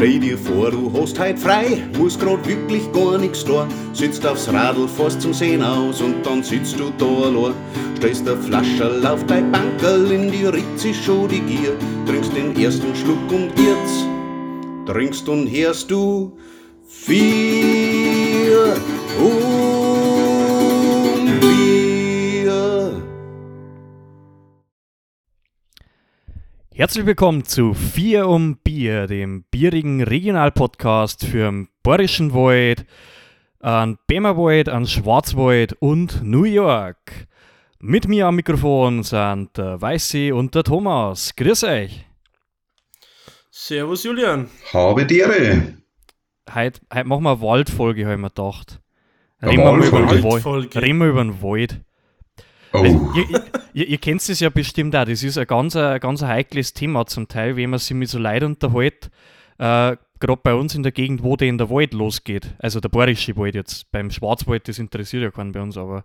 Stell dir vor, du hast heut frei, musst grad wirklich gar nix da. Sitzt aufs Radl, fährst zum Sehen aus und dann sitzt du da allein. Stellst der Flascherl auf dein Bankerl, in die sich schon die Gier. Trinkst den ersten Schluck und jetzt trinkst und hörst du vier Herzlich willkommen zu Vier um Bier, dem bierigen Regionalpodcast für den Bayerischen Wald, an Bämerwald, an Schwarzwald und New York. Mit mir am Mikrofon sind der Weiße und der Thomas. Grüß euch. Servus Julian. Habe die Ehre. Heute, heute machen wir eine Waldfolge, habe ich mir gedacht. Reden wir mal über den Waldfolge? Wald. Reden wir über den Wald. Oh, Weil ihr, ihr, ihr kennt es ja bestimmt auch, das ist ein ganz, ein ganz heikles Thema zum Teil, wenn man sich mit so Leuten unterhält, äh, gerade bei uns in der Gegend, wo der in der Wald losgeht. Also der bayerische Wald jetzt. Beim Schwarzwald, das interessiert ja keinen bei uns, aber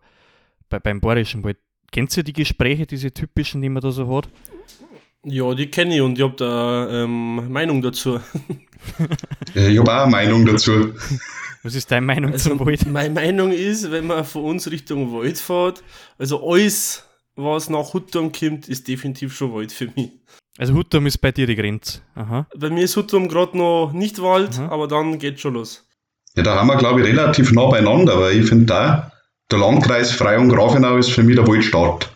bei, beim bayerischen Wald. Kennt ihr die Gespräche, diese typischen, die man da so hat? Ja, die kenne ich und ich habe da ähm, Meinung dazu. ich habe auch eine Meinung dazu. Was ist deine Meinung Also, zum Wald? meine Meinung ist, wenn man von uns Richtung Wald fährt, also alles, was nach Hutturm kommt, ist definitiv schon Wald für mich. Also Hutturm ist bei dir die Grenze. Aha. Bei mir ist Hutturm gerade noch nicht Wald, Mhm. aber dann geht schon los. Ja, da haben wir, glaube ich, relativ nah beieinander, weil ich finde da, der Landkreis Frei und Grafenau ist für mich der Waldstart.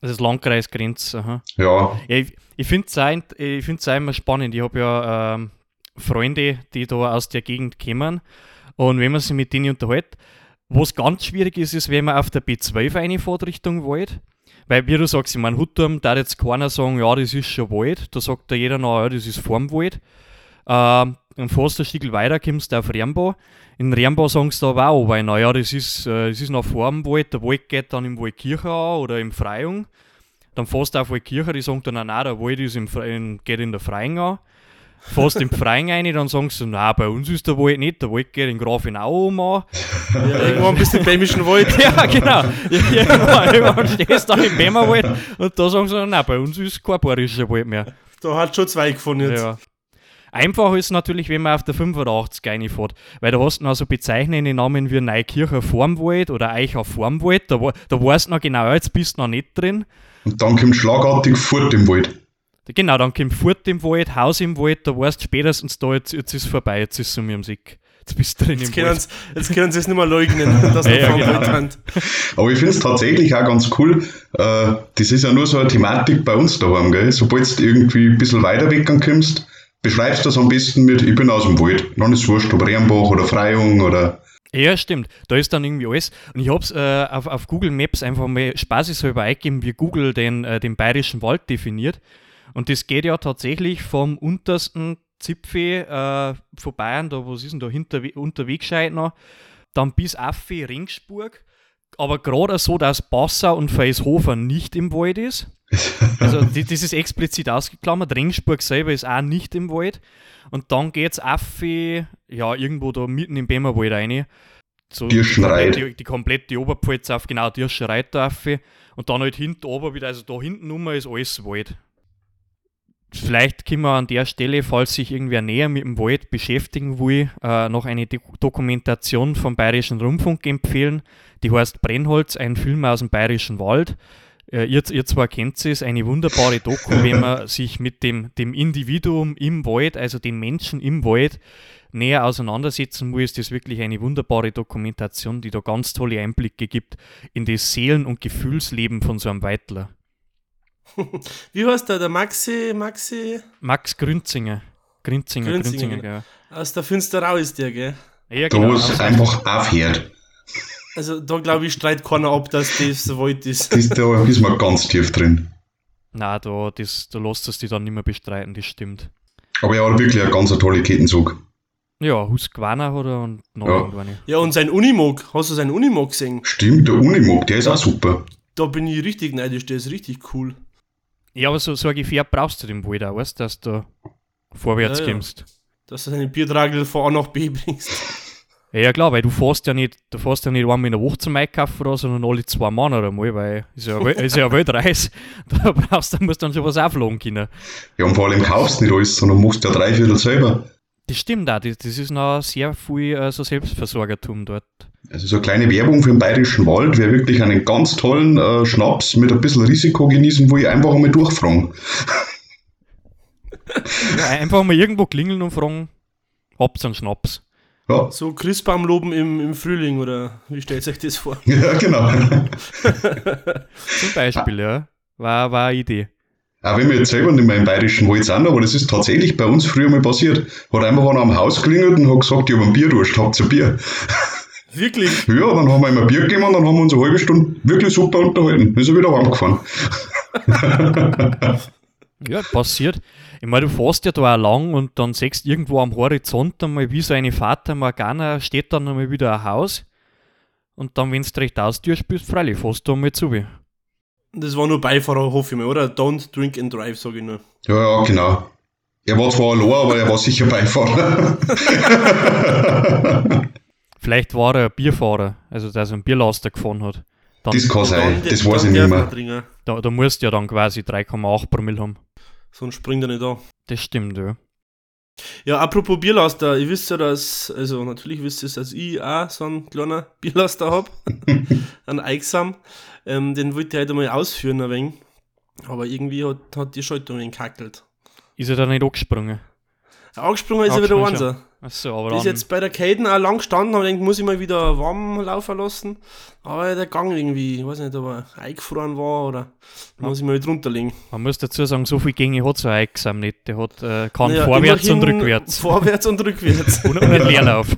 Das ist Landkreisgrenze. Aha. Ja, Ja, ich ich finde es auch, auch immer spannend. Ich habe ja ähm, Freunde, die da aus der Gegend kommen. Und wenn man sich mit denen unterhält, was ganz schwierig ist, ist, wenn man auf der B12 reinfährt Richtung Wald. Weil, wie du sagst, ich meine, Hutturm, da jetzt keiner sagen, ja, das ist schon Wald. Da sagt da jeder noch, ja, das ist vorm Wald. Ähm, dann fährst du ein Stück weiter, kommst du auf Rembo. In Rembo sagen sie da aber auch, weil, naja, das ist, äh, das ist noch vor dem Wald. Der Wald geht dann im Waldkirche an oder im Freiung. Dann fährst du auf Waldkirche, die sagen dann, nein, der Wald ist im, Fre- in, geht in der Freien an. Fährst im Freien rein, dann sagen sie, nein, bei uns ist der Wald nicht, der Wald geht in Grafenau um an. Ja, irgendwann bist du im Bämischen Wald. Ja, genau. Irgendwann, irgendwann stehst du dann im Bämmerwald und da sagen sie, nein, bei uns ist kein bayerischer Wald mehr. Da hat schon zwei gefunden jetzt. Ja. Einfach ist natürlich, wenn man auf der 85 reinfährt, weil da hast du noch so bezeichnende Namen wie Neukircher Formwald oder Eicher Formwald, da, da weißt du noch genau, jetzt bist du noch nicht drin. und dann kommt schlagartig Furt im Wald. Genau, dann kommt Furt im Wald, Haus im Wald, da weißt du spätestens da, jetzt, jetzt ist es vorbei, jetzt ist es um Sick. Jetzt bist du drin Jetzt im können, Wald. sie, jetzt können sie es nicht mehr leugnen, dass Ja, wir ja, genau. Wald sind. Aber ich finde es tatsächlich auch ganz cool. Äh, das ist ja nur so eine Thematik bei uns daheim, gell? Sobald du irgendwie ein bisschen weiter weg kommst, beschreibst du das am besten mit, ich bin aus dem Wald. Dann ist es wurscht, ob Rehmbach oder Freiung oder. Ja, stimmt. Da ist dann irgendwie alles. Und ich habe es äh, auf, auf Google Maps einfach mal spaßeshalber eingegeben, wie Google den, äh, den bayerischen Wald definiert. Und das geht ja tatsächlich vom untersten Zipfel äh, von Bayern, da was ist denn da hinter, unterwegs noch, dann bis Affe Ringsburg. Aber gerade so, dass Passau und Feishofer nicht im Wald ist. Also die, das ist explizit ausgeklammert. Ringsburg selber ist auch nicht im Wald. Und dann geht's Affe, ja, irgendwo da mitten im Bämmerwald rein. So Dirschenreit. Die, die komplette Oberpfalz auf, genau, Dirschenreit da Affe. Und dann halt hinten oben wieder, also da hinten rum ist alles Wald. Vielleicht können wir an der Stelle, falls sich irgendwer näher mit dem Wald beschäftigen will, äh, noch eine Do Dokumentation vom Bayerischen Rundfunk empfehlen. Die heißt Brennholz, ein Film aus dem Bayerischen Wald. Äh, ihr, ihr zwar kennt es, eine wunderbare Doku, wenn man sich mit dem, dem Individuum im Wald, also dem Menschen im Wald, näher auseinandersetzen muss, ist das wirklich eine wunderbare Dokumentation, die da ganz tolle Einblicke gibt in das Seelen- und Gefühlsleben von so einem Weidler. Wie heißt der? Der Maxi, Maxi Max Grünzinger. Grünzinger, Grünzinger, Grünzinger, ja. aus der Finsterau ist der, gell? Ja, Da genau. wo es einfach aufhört. Also da glaube ich, streit keiner ab, dass das Wald ist. Das, da ist man ganz tief drin. Nein, da, das, da lässt es die dann nicht mehr bestreiten, das stimmt. Aber er hat wirklich einen ganz tolle Kettenzug. Ja, Husqvarna hat er und noch Ja. irgendwann. Ja, und sein Unimog, hast du seinen Unimog gesehen? Stimmt, der Unimog, der ist auch super. Da bin ich richtig neidisch, der ist richtig cool. Ja, aber so, so ein Gefährt brauchst du dem Wald auch, weißt du, dass du vorwärts Ja, ja. kommst. Dass du deine Biertragel von A nach B bringst. Ja, klar, weil du fährst ja nicht, du fährst ja nicht einmal in der Woche zum Einkaufen oder, sondern alle zwei Monate einmal, weil ist ja, ist ja eine Weltreise. Da brauchst du, musst dann schon was aufladen können. Ja, und vor allem kaufst nicht alles, sondern machst ja drei Viertel selber. Das stimmt auch, das, das ist noch sehr viel äh, so Selbstversorgertum dort. Also so eine kleine Werbung für den Bayerischen Wald, wer wirklich einen ganz tollen äh, Schnaps mit ein bisschen Risiko genießen will, einfach einmal durchfragen. Ja, einfach mal irgendwo klingeln und fragen, hab's einen Schnaps. Ja, So Christbaumloben im, im Frühling oder wie stellt euch das vor? ja genau. Zum Beispiel, ja. War, war eine Idee. Auch wenn wir jetzt selber nicht mehr im Bayerischen Wald sind, aber das ist tatsächlich bei uns früher mal passiert. Hat einfach einer am Haus klingelt und hat gesagt, ich habe ein Bierdurst, habt ihr ein Bier? Wirklich? Ja, dann haben wir ihm ein Bier gegeben und dann haben wir uns eine halbe Stunde wirklich super unterhalten. Dann ist er wieder heimgefahren. Ja, passiert. Ich meine, du fährst ja da auch lang und dann siehst du irgendwo am Horizont einmal wie so eine Fata Morgana, steht dann einmal wieder ein Haus. Und dann, wenn du recht austürst, bist freilich fährst du einmal zu. Das war nur Beifahrer, hoffe ich mal, oder? Don't drink and drive, sage ich nur. Ja, ja, genau. Er war zwar allein, aber er war sicher Beifahrer. Vielleicht war er ein Bierfahrer, also der so einen Bierlaster gefahren hat. Dann, das kann sein, Dann- das weiß ich nicht mehr. da, da musst du ja dann quasi 3,8 Promille haben. Sonst springt er nicht da. Das stimmt, ja. Ja, apropos Bierlaster, ihr wisst ja, dass, also natürlich wisst ihr, dass ich auch so einen kleinen Bierlaster habe, einen Eichsam. Ähm, den wollte ich heute mal ausführen ein wenig, aber irgendwie hat, hat die Schaltung ein kackelt. Ist er da nicht angesprungen? Angesprungen ist er wieder Angesprungen unser. Achso, aber dann, jetzt bei der Caden auch lang gestanden, aber ich denke, muss ich mal wieder warm laufen lassen. Aber der Gang irgendwie, ich weiß nicht, ob er eingefroren war oder muss ich mal drunter legen. man muss dazu sagen, so viel Gänge hat so ein Exam nicht. Der hat, äh, kann Ja, vorwärts und rückwärts. Vorwärts und rückwärts. und, einen Leerlauf.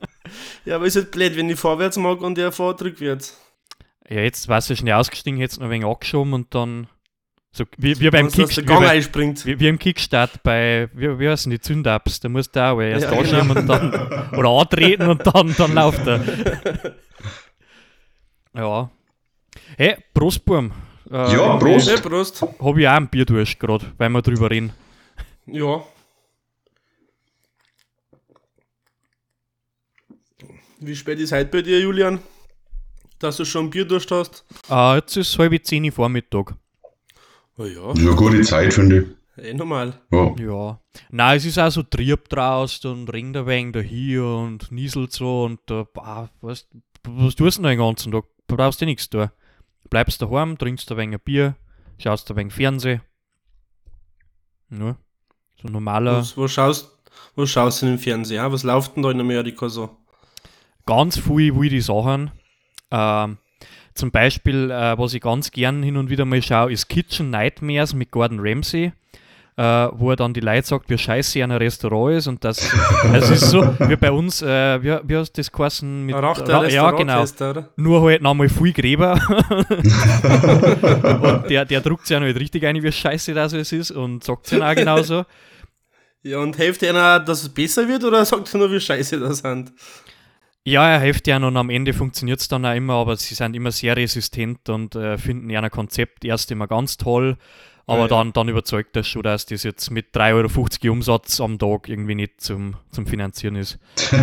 ja, aber ist halt blöd, wenn ich vorwärts mag und der fährt rückwärts. ja, jetzt war er schnell ausgestiegen, jetzt noch ein wenig angeschoben und dann so wie, wie beim. Gang Wie, wie, wie im Kickstart bei, wie, wie heißen die Zündaps, da musst du auch erst Ja, genau. anschieben und dann, oder antreten und dann, dann läuft er. ja. Hey, Prost, Burm. Äh, Ja, Prost. Hey, Prost. Habe ich auch ein Bierdurst gerade, weil wir drüber reden. Ja. Wie spät ist heute bei dir, Julian? Dass du schon Bier durch hast? Äh, jetzt ist halb zehn Uhr Vormittag. Ja, Das ist eine gute Zeit, finde ich. eh normal. Ja. Ja. Nein, es ist auch so Trieb draußen und ringt ein wenig da hier und nieselt so und da, bah, was, was tust du denn den ganzen Tag? Du brauchst dir nichts tun. Bleibst daheim, trinkst ein wenig ein Bier, schaust ein wenig Fernsehen. Ja. So normaler, Was, was, schaust, was schaust du denn im Fernsehen? Was läuft denn da in Amerika so? ganz viel wilde Sachen. Ähm, zum Beispiel, äh, was ich ganz gern hin und wieder mal schaue, ist Kitchen Nightmares mit Gordon Ramsay. Äh, wo er dann die Leute sagt, wie scheiße in ein Restaurant ist und das, das ist so, wie bei uns, äh, wie, wie hast du das geheißen? Mit, Rach der Ra- ja, genau. Oder? Nur halt nochmal viel Gräber. und der, der druckt sich ja nicht richtig ein, wie scheiße das ist und sagt es ja auch genauso. Ja, und hilft einer, dass es besser wird oder sagt er nur, wie scheiße das sind? Ja, er hilft ja und am Ende funktioniert es dann auch immer, aber sie sind immer sehr resistent und äh, finden ja ein Konzept erst immer ganz toll, aber Ja. Dann, dann überzeugt das schon, dass das jetzt mit 3,50 Euro Umsatz am Tag irgendwie nicht zum, zum Finanzieren ist.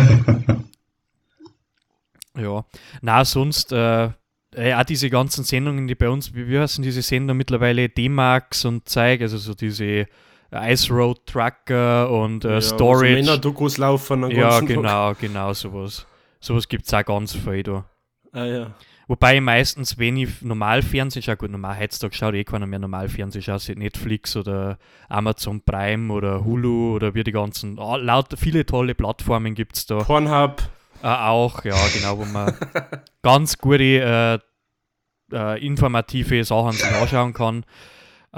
ja, na sonst, äh, äh, auch diese ganzen Sendungen, die bei uns, wie, wie heißen diese Sender mittlerweile, D-Max und Zeig, also so diese Ice Road Trucker und äh, ja, Storage. Männer-Dokus laufen Ja, ganzen Tag. genau, genau sowas. Sowas gibt es auch ganz viel da. Ah, ja. Wobei ich meistens, wenn ich normal Fernsehen schaue, gut, normal heutzutage schaut eh keiner mehr normal Fernsehen, schaut Netflix oder Amazon Prime oder Hulu oder wie die ganzen, ah, laut viele tolle Plattformen gibt es da. Pornhub. Äh, auch, ja, genau, wo man ganz gute, äh, äh, informative Sachen sich anschauen kann.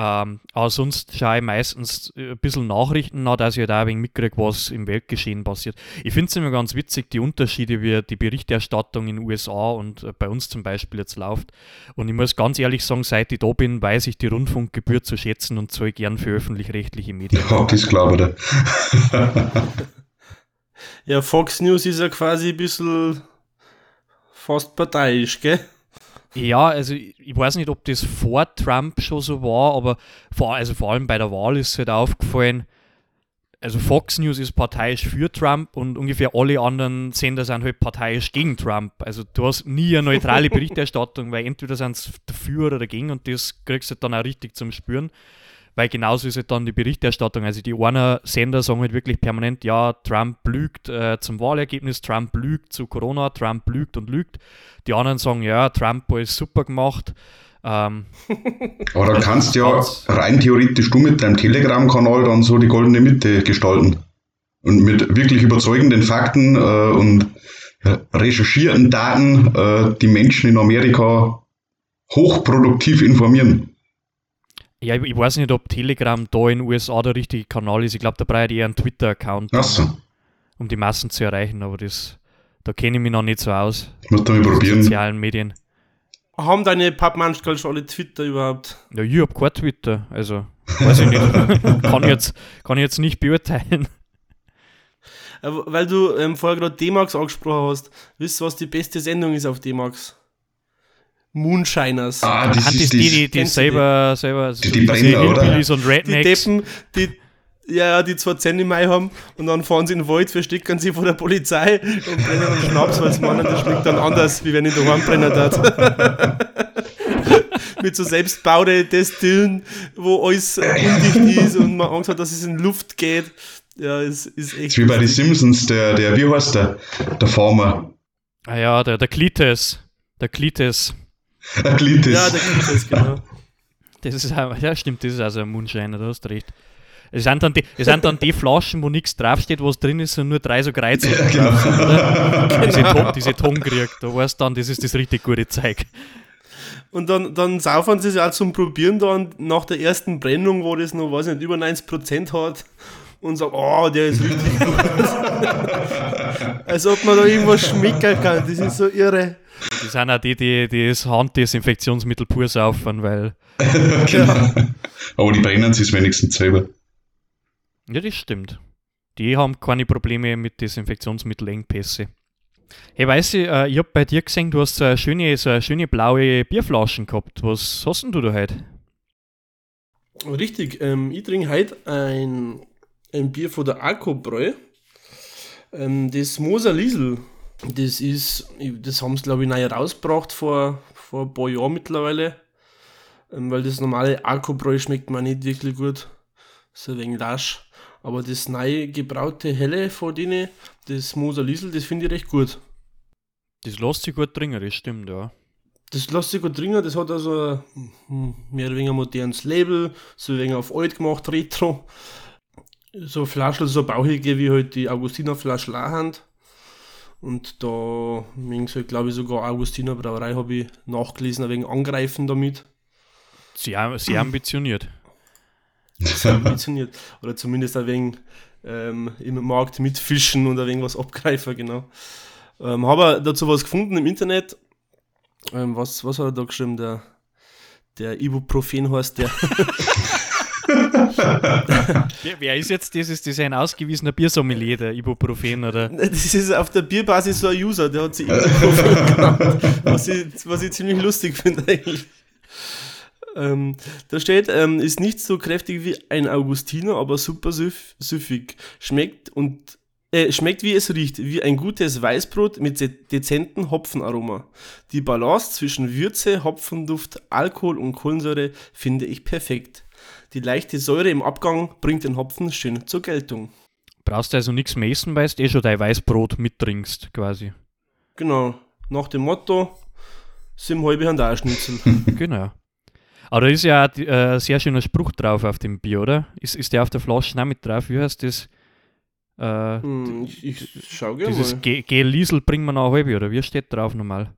Ähm, aber sonst schaue ich meistens äh, ein bisschen Nachrichten nach, dass ich da ein wenig mitkriege, was im Weltgeschehen passiert. Ich finde es immer ganz witzig, die Unterschiede, wie die Berichterstattung in den USA und äh, bei uns zum Beispiel jetzt läuft. Und ich muss ganz ehrlich sagen, seit ich da bin, weiß ich die Rundfunkgebühr zu schätzen und zahle gern für öffentlich-rechtliche Medien. Ja, das glaube ich. Ja, Fox News ist ja quasi ein bisschen fast parteiisch, gell? Ja, also ich ich weiß nicht, ob das vor Trump schon so war, aber vor, also vor allem bei der Wahl ist es halt aufgefallen, also Fox News ist parteiisch für Trump und ungefähr alle anderen Sender sind halt parteiisch gegen Trump. Also du hast nie eine neutrale Berichterstattung, weil entweder sind sie dafür oder dagegen und das kriegst du dann auch richtig zum Spüren. Weil genauso ist halt dann die Berichterstattung. Also die einen Sender sagen halt wirklich permanent, ja, Trump lügt äh, zum Wahlergebnis, Trump lügt zu Corona, Trump lügt und lügt. Die anderen sagen, ja, Trump ist super gemacht. Ähm, Aber da kannst du ja rein theoretisch du mit deinem Telegram-Kanal dann so die goldene Mitte gestalten. Und mit wirklich überzeugenden Fakten äh, und recherchierten Daten äh, die Menschen in Amerika hochproduktiv informieren. Ja, ich, ich weiß nicht, ob Telegram da in den USA der richtige Kanal ist. Ich glaube, da braucht eher einen Twitter-Account, so. um die Massen zu erreichen. Aber das, da kenne ich mich noch nicht so aus. Muss da mal probieren. Sozialen Medien. Haben deine Pappmanschkel schon alle Twitter überhaupt? Ja, ich habe kein Twitter. Also, weiß ich nicht. kann, ich jetzt, kann ich jetzt nicht beurteilen. Äh, Weil du ähm, vorher gerade D-Max angesprochen hast, wisst du, was die beste Sendung ist auf D-Max? Moonshiners. Ah, das Hand ist die, die, die Kennst du selber, selber Die- die Brenner, oder? Hillbillies und die Rednecks. Deppen, die, ja, die zwei Zähne im Mai haben und dann fahren sie in den Wald, verstecken sie vor der Polizei und brennen einen Schnaps, weil sie meinen, das schmeckt dann anders, wie wenn ich daheim brennen hat. Mit so selbstbaute Destillen, wo alles undicht ist und man Angst hat, dass es in Luft geht. Ja, es ist echt. ist wie bei den. Simpsons, der, der, wie heißt der? Der Farmer. Ah ja, der, der Klites. Der Klites. Der Klitis. Ja, der gibt es, genau. Das ist auch, ja, stimmt, das ist also ein Moonshiner, da hast du recht. Es sind dann die, es sind dann die Flaschen, wo nichts draufsteht, was drin ist, und nur drei so Kreuze drauf sind, oder? Diese, Ton, diese Tonkrieg, da weißt du dann, das ist das richtig gute Zeug. Und dann, dann saufen sie es auch zum Probieren dann nach der ersten Brennung, wo das noch, weiß ich nicht, über 90% hat und sagen, oh, der ist richtig gut. Als ob man da irgendwas schmecken kann, das ist so irre. Das sind auch die, die, die das Handdesinfektionsmittel pur saufen, weil, genau. Aber die brennen sich wenigstens selber. ja, das stimmt. Die haben keine Probleme mit Desinfektionsmittelengpässe. Hey, weißt du, äh, ich hab bei dir gesehen, du hast so eine schöne, so eine schöne blaue Bierflaschen gehabt. Was hast denn du da heute? Richtig, ähm, ich trinke heute ein, ein Bier von der Alkobräu. Ähm, das Moser Liesel. Das ist, das haben sie glaube ich neu rausgebracht vor, vor ein paar Jahren mittlerweile. Ähm, weil das normale Alkobräu schmeckt mir nicht wirklich gut. So ein wenig lasch. Aber das neu gebraute Helle von denen, das Moser Liesel, das finde ich recht gut. Das lässt sich gut trinken, das stimmt, ja. Das lässt sich gut trinken, das hat also hm, mehr oder weniger modernes Label, so ein wenig auf alt gemacht, Retro. So Flaschen, so bauchige wie halt die Augustiner Flasche Lahand. Und da wegen so, glaube ich, sogar Augustiner Brauerei habe ich nachgelesen, wenig angreifen damit. Sehr, sehr ambitioniert. Sehr ambitioniert. Oder zumindest ein wenig ähm, im Markt mitfischen und ein wenig was abgreifen, genau. Ähm, habe dazu was gefunden im Internet. Ähm, was, was hat er da geschrieben? Der, der Ibuprofen heißt der. Wer, ist jetzt das? Ist ein ausgewiesener Biersommelier, der Ibuprofen oder? Das ist auf der Bierbasis so ein User, der hat sich Ibuprofen genannt. Was ich, was ich ziemlich lustig finde eigentlich. Ähm, da steht, ähm, ist nicht so kräftig wie ein Augustiner, aber super süff, süffig. Schmeckt und äh, schmeckt wie es riecht, wie ein gutes Weißbrot mit de dezentem Hopfenaroma. Die Balance zwischen Würze, Hopfenduft, Alkohol und Kohlensäure finde ich perfekt. Die leichte Säure im Abgang bringt den Hopfen schön zur Geltung. Brauchst du also nichts mehr essen, weil du eh schon dein Weißbrot mittrinkst, quasi. Genau, nach dem Motto, sieben halbe haben da auch Schnitzel. genau. Aber da ist ja auch äh, ein sehr schöner Spruch drauf auf dem Bier, oder? Ist, ist der auf der Flasche auch mit drauf? Wie heißt das? Äh, Hm, ich, ich schau gerne dieses mal. Ge- Gel-Liesel bringen wir noch halbe, oder wie steht drauf nochmal?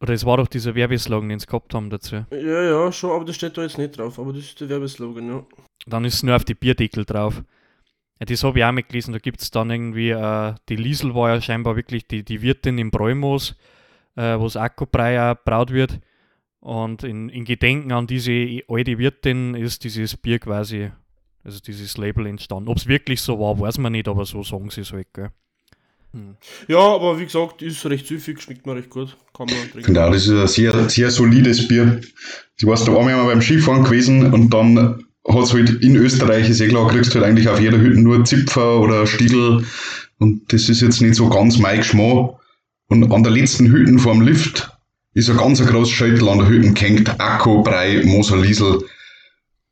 Oder es war doch dieser Werbeslogan, den sie gehabt haben dazu. Ja, ja, schon, aber das steht da jetzt nicht drauf, aber das ist der Werbeslogan, ja. Dann ist es nur auf die Bierdeckel drauf. Ja, das habe ich auch mitgelesen. Da gibt es dann irgendwie, äh, die Liesel war ja scheinbar wirklich die, die Wirtin im Bräumoos, äh, wo das Akkubrei braut wird. Und in, in Gedenken an diese alte Wirtin ist dieses Bier quasi, also dieses Label entstanden. Ob es wirklich so war, weiß man nicht, aber so sagen sie es halt, gell. Ja, aber wie gesagt, ist recht süffig, schmeckt mir recht gut. Kann man trinken. Genau, das ist ein sehr, sehr solides Bier. Ich weiß, da einmal beim Skifahren gewesen und dann hat es halt in Österreich, ist eh klar, kriegst du halt eigentlich auf jeder Hütte nur Zipfer oder Stiegel und das ist jetzt nicht so ganz mein Geschmack. Und an der letzten Hütte vorm Lift ist ein ganz großes Scheitel an der Hütte gehängt, Akku, Brei, Moser, Liesel.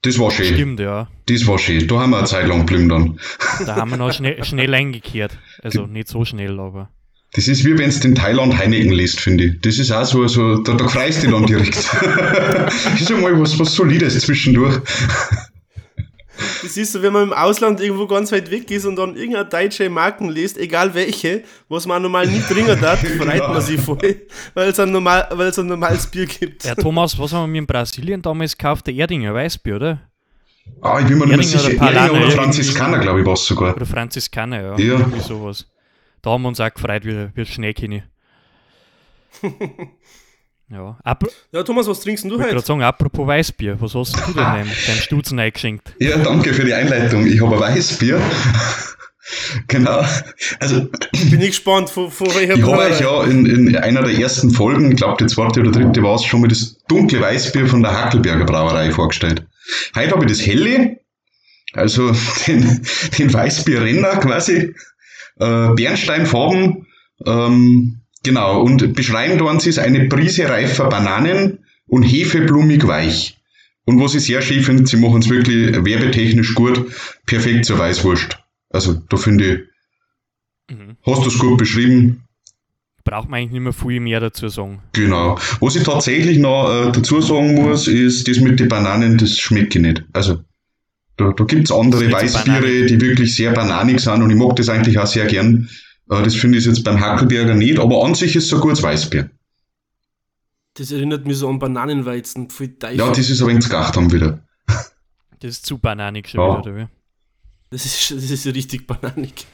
Das war schön. Stimmt, ja. Das war schön. Da haben wir eine Zeit lang geblieben dann. Da haben wir noch schnell, schnell eingekehrt. Also nicht so schnell, aber. Das ist wie wenn du in Thailand Heineken liest, finde ich. Das ist auch so, so da, da freust du dich dann direkt. das ist einmal was, was Solides zwischendurch. Das ist so, wenn man im Ausland irgendwo ganz weit weg ist und dann irgendeine deutsche Marken liest, egal welche, was man normal nie trinken darf, freut man sich voll, weil es ein, normal, weil es ein normales Bier gibt. Ja, Thomas, was haben wir in Brasilien damals gekauft? Der Erdinger Weißbier, oder? Ah, ich bin mir nicht mehr sicher. oder Erdinger oder Franziskaner, glaube ich, war es sogar. Oder Franziskaner, ja. Ja. Irgendwie sowas. Da haben wir uns auch gefreut, wie, wie Schneekinni. ja. Ap Ja, Thomas, was trinkst denn du ich wollte heute? gerade sagen, apropos Weißbier, was hast du denn deinem, deinem Stutzen eingeschenkt? Ja, danke für die Einleitung. Ich habe ein Weißbier. genau. Also, Bin ich gespannt, von, von welcher ich habe euch ja in, in einer der ersten Folgen, ich glaube die zweite oder dritte war es, schon mal das dunkle Weißbier von der Hackelberger Brauerei vorgestellt. Heute habe ich das helle, also den, den Weißbierrenner quasi, äh, Bernsteinfarben, ähm, genau, und beschreiben tun sie es eine Prise reifer Bananen und hefeblumig weich. Und was ich sehr schön finde, sie machen es wirklich werbetechnisch gut, perfekt zur Weißwurst. Also da finde ich, Mhm. hast du es gut beschrieben, Braucht man eigentlich nicht mehr viel mehr dazu sagen. Genau. Was ich tatsächlich noch äh, dazu sagen muss, ist, das mit den Bananen, das schmeckt ich nicht. Also, da, da andere ist nicht so Weißbiere, die wirklich sehr bananig sind und ich mag das eigentlich auch sehr gern. Äh, das finde ich jetzt beim Hackelberger nicht, aber an sich ist es ein gutes Weißbier. Das erinnert mich so an Bananenweizen. Ja, das ist aber ins Gachtam wieder. Das ist zu bananig schon Ja. wieder, oder wie? Das ist, das ist richtig bananig.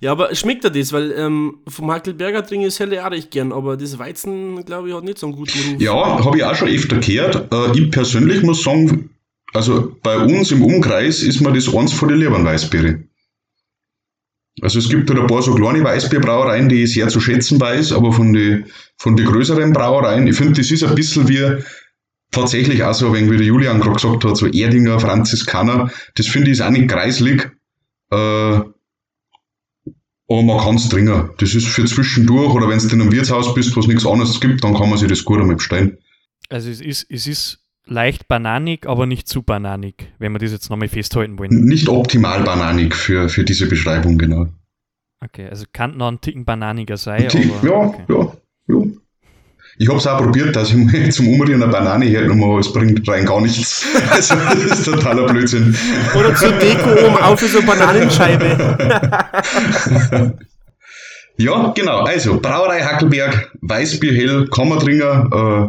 Ja, aber schmeckt er das? Weil ähm, vom Hackelberger trinke ich das helle auch recht gern, aber das Weizen, glaube ich, hat nicht so einen guten Ruf. Ja, habe ich auch schon öfter gehört. Äh, ich persönlich muss sagen, also bei uns im Umkreis ist mir das eins von den lieben Weißbiere. Also es gibt halt ein paar so kleine Weißbierbrauereien, die ich sehr zu schätzen weiß, aber von den von die größeren Brauereien, ich finde, das ist ein bisschen wie tatsächlich auch so, wenn wie der Julian gerade gesagt hat, so Erdinger, Franziskaner, das finde ich ist auch nicht kreislig, äh, aber man kann es trinken. Das ist für zwischendurch oder wenn du in einem Wirtshaus bist, wo es nichts anderes gibt, dann kann man sich das gut einmal bestellen. Also es ist, es ist leicht bananig, aber nicht zu bananig, wenn wir das jetzt nochmal festhalten wollen. Nicht optimal bananig für, für diese Beschreibung, genau. Okay, also kann noch ein Ticken bananiger sein, Tick, ja, okay. ja, ja. Ich habe es auch probiert, dass ich mal zum Umrühren eine Banane hergenommen habe, es bringt rein gar nichts. Also, das ist totaler Blödsinn. Oder zur Deko oben auf für so eine Bananenscheibe. Ja, genau. Also, Brauerei Hackelberg, Weißbier hell, kann man trinken äh,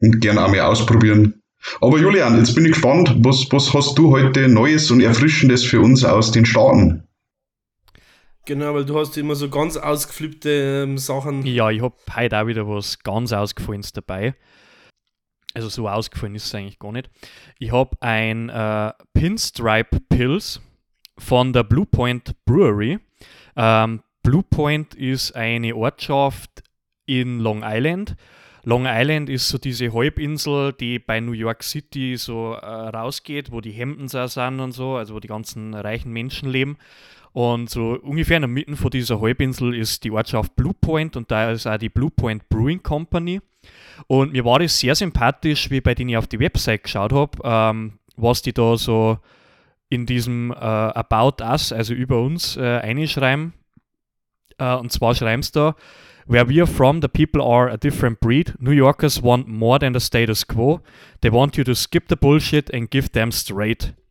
und gerne auch mal ausprobieren. Aber Julian, jetzt bin ich gespannt, was, was hast du heute Neues und Erfrischendes für uns aus den Staaten? Genau, weil du hast immer so ganz ausgeflippte ähm, Sachen. Ja, ich habe heute auch wieder was ganz Ausgefallenes dabei. Also so ausgefallen ist es eigentlich gar nicht. Ich habe ein äh, Pinstripe Pills von der Blue Point Brewery. Ähm, Blue Point ist eine Ortschaft in Long Island. Long Island ist so diese Halbinsel, die bei New York City so äh, rausgeht, wo die Hamptons auch sind und so, also wo die ganzen reichen Menschen leben. Und so ungefähr in der Mitte von dieser Halbinsel ist die Ortschaft Blue Point und da ist auch die Blue Point Brewing Company. Und mir war das sehr sympathisch, wie bei denen ich auf die Website geschaut habe, ähm, was die da so in diesem äh, About Us, also über uns, äh, einschreiben. Äh, und zwar schreiben sie da, Where we are from, the people are a different breed. New Yorkers want more than the status quo. They want you to skip the bullshit and give them straight.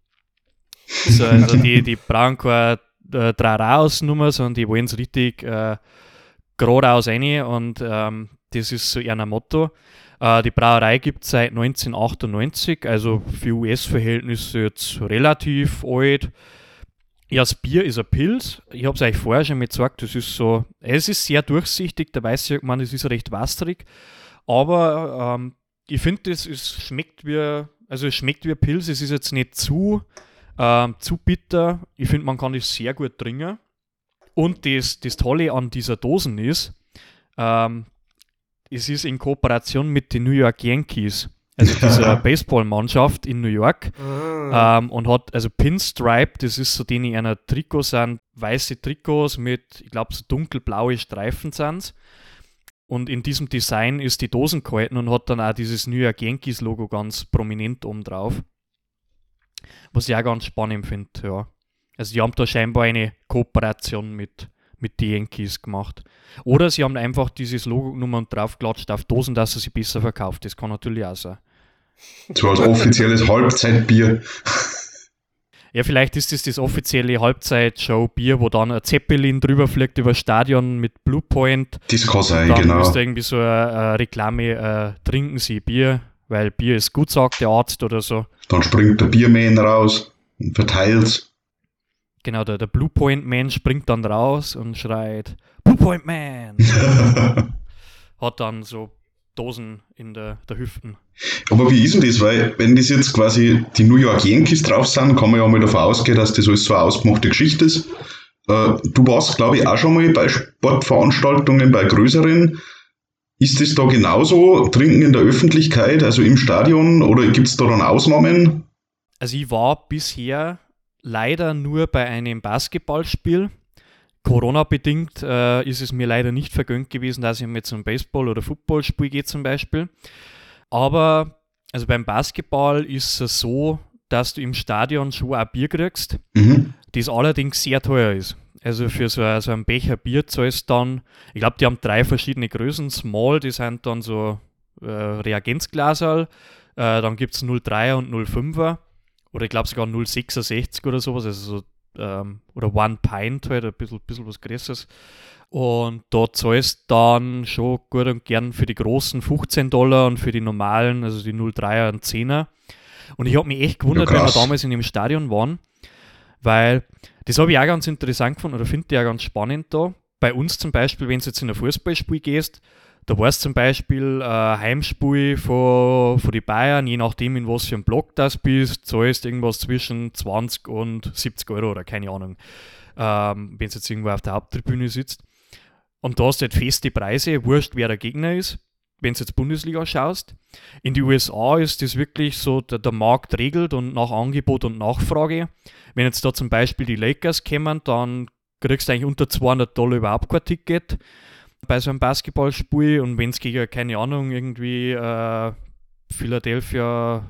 So, also die, die brauchen keine äh, drei Raus-Nummer, sondern die wollen es richtig äh, geradeaus rein und ähm, das ist so ihr Motto. Äh, die Brauerei gibt es seit 1998, also für US-Verhältnisse jetzt relativ alt. Ja, das Bier ist ein Pilz. Ich habe es euch vorher schon mal gesagt, das ist so, es ist sehr durchsichtig, da weiß ich, man, es ist recht wasserig, aber ähm, ich finde, es ist, schmeckt wie, also es schmeckt wie Pilz, es ist jetzt nicht zu, ähm, zu bitter. Ich finde, man kann das sehr gut trinken. Und das, das Tolle an dieser Dosen ist, ähm, es ist in Kooperation mit den New York Yankees. Also dieser Baseballmannschaft in New York. Ah. Ähm, und hat, also Pinstripe, das ist so, die in einer Trikot sind, weiße Trikots mit, ich glaube, so dunkelblaue Streifen sind Und in diesem Design ist die Dosen gehalten und hat dann auch dieses New York Yankees Logo ganz prominent oben drauf. Was ich auch ganz spannend finde, ja. Also die haben da scheinbar eine Kooperation mit, mit den Yankees gemacht. Oder sie haben einfach dieses Logo genommen und draufgelatscht auf Dosen, dass er sie besser verkauft. Das kann natürlich auch sein. So als offizielles Halbzeitbier. Ja, vielleicht ist das das offizielle Halbzeitshow-Bier, wo dann ein Zeppelin drüber fliegt über das Stadion mit Bluepoint. Das kann sein, dann genau. Dann ist da irgendwie so eine, eine Reklame, äh, trinken Sie Bier, weil Bier ist gut, sagt der Arzt oder so. Dann springt der Bierman raus und verteilt Genau, der, der Bluepoint Man springt dann raus und schreit Bluepoint Man! Hat dann so Dosen in der, der Hüften. Aber wie ist denn das? Weil, wenn das jetzt quasi die New York Yankees drauf sind, kann man ja mal davon ausgehen, dass das alles so eine ausgemachte Geschichte ist. Äh, du warst, glaube ich, auch schon mal bei Sportveranstaltungen, bei größeren. Ist das da genauso? Trinken in der Öffentlichkeit, also im Stadion, oder gibt es da dann Ausnahmen? Also, ich war bisher leider nur bei einem Basketballspiel. Corona-bedingt äh, ist es mir leider nicht vergönnt gewesen, dass ich mit zum Baseball- oder Footballspiel gehe zum Beispiel. Aber also beim Basketball ist es so, dass du im Stadion schon ein Bier kriegst, mhm. das allerdings sehr teuer ist. Also für so, so einen Becher Bier zahlst dann, ich glaube, die haben drei verschiedene Größen. Small, die sind dann so äh, Reagenzglaserl. Äh, dann gibt es 03er und 05er. Oder ich glaube sogar 066 oder sowas. Also so, ähm, oder One Pint halt, ein bisschen, bisschen was Größeres. Und da zahlst dann schon gut und gern für die großen 15 Dollar und für die normalen, also die 03er, einen 10er. Und ich habe mich echt gewundert, ja, wenn wir damals in dem Stadion waren, weil das habe ich auch ganz interessant gefunden oder finde ich auch ganz spannend da. Bei uns zum Beispiel, wenn du jetzt in ein Fußballspiel gehst, da war es zum Beispiel äh, Heimspiel von, von den Bayern, je nachdem, in was für einem Block das bist, zahlst irgendwas zwischen 20 und 70 Euro oder keine Ahnung, ähm, wenn du jetzt irgendwo auf der Haupttribüne sitzt. Und da hast du halt feste Preise, wurscht, wer der Gegner ist, wenn du jetzt Bundesliga schaust. In den USA ist das wirklich so, der, der Markt regelt und nach Angebot und Nachfrage. Wenn jetzt da zum Beispiel die Lakers kommen, dann kriegst du eigentlich unter 200 Dollar überhaupt kein Ticket bei so einem Basketballspiel. Und wenn es gegen, keine Ahnung, irgendwie äh, Philadelphia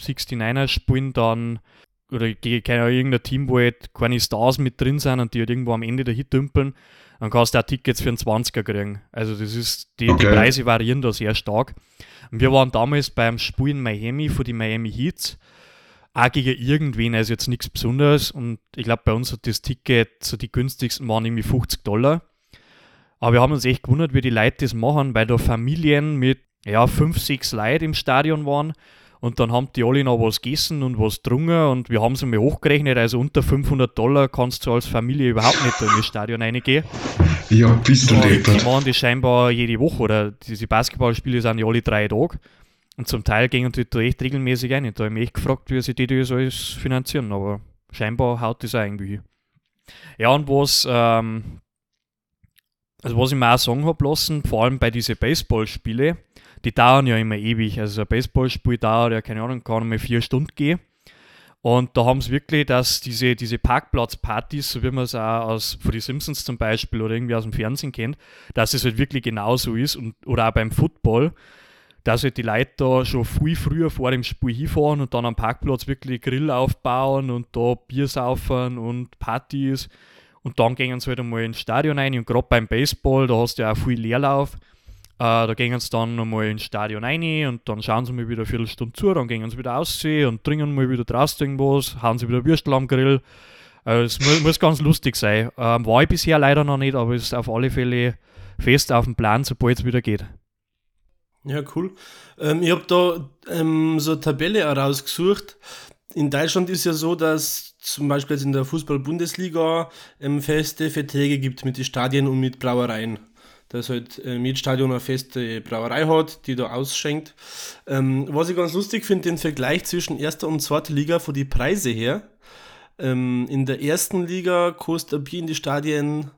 69ers spielen, dann oder gegen keine Ahnung, irgendein Team, wo halt keine Stars mit drin sind und die halt irgendwo am Ende dahin dümpeln, dann kannst du auch Tickets für einen 20er kriegen. Also das ist, die, okay. die Preise variieren da sehr stark. Und wir waren damals beim Spiel in Miami für die Miami Heats, auch gegen irgendwen, also jetzt nichts Besonderes. Und ich glaube, bei uns hat das Ticket, so die günstigsten waren irgendwie 50 Dollar. Aber wir haben uns echt gewundert, wie die Leute das machen, weil da Familien mit ja, fünf, sechs Leuten im Stadion waren und dann haben die alle noch was gegessen und was getrunken und wir haben es einmal hochgerechnet, also unter 500 Dollar kannst du als Familie überhaupt nicht in das Stadion reingehen. Ja, bist du deppert. Die machen das scheinbar jede Woche oder diese Basketballspiele sind ja alle drei Tage. Und zum Teil gehen die da echt regelmäßig ein. Da habe ich mich echt gefragt, wie sie die das alles finanzieren, aber scheinbar haut das auch irgendwie hin. Ja, und was, ähm, also was ich mir auch sagen habe lassen, vor allem bei diesen Baseballspielen, die dauern ja immer ewig. Also ein Baseballspiel dauert ja, keine Ahnung, kann mal vier Stunden gehen. Und da haben sie wirklich, dass diese, diese Parkplatzpartys, so wie man es auch aus von die Simpsons zum Beispiel oder irgendwie aus dem Fernsehen kennt, dass es halt wirklich genauso ist und, oder auch beim Football, dass halt die Leute da schon viel früher vor dem Spiel hinfahren und dann am Parkplatz wirklich Grill aufbauen und da Bier saufen und Partys und dann gehen sie halt einmal ins Stadion rein und gerade beim Baseball, da hast du ja auch viel Leerlauf äh, da gehen sie dann nochmal ins Stadion rein und dann schauen sie mal wieder eine Viertelstunde zu, dann gehen sie wieder aussehen und trinken mal wieder draußen irgendwas, hauen sie wieder Würstel am Grill. Also es muss, muss, ganz lustig sein. Ähm, war ich bisher leider noch nicht, aber es ist auf alle Fälle fest auf dem Plan, sobald es wieder geht. Ja, cool. Ähm, ich habe da ähm, so eine Tabelle herausgesucht. In Deutschland ist ja so, dass zum Beispiel jetzt in der Fußball-Bundesliga ähm, feste Verträge gibt mit den Stadien und mit Brauereien dass halt äh, jedes Stadion eine feste Brauerei hat, die da ausschenkt. Ähm, was ich ganz lustig finde, den Vergleich zwischen erster und zweiter Liga von die Preise her. Ähm, in der ersten Liga kostet ein Bier in die Stadien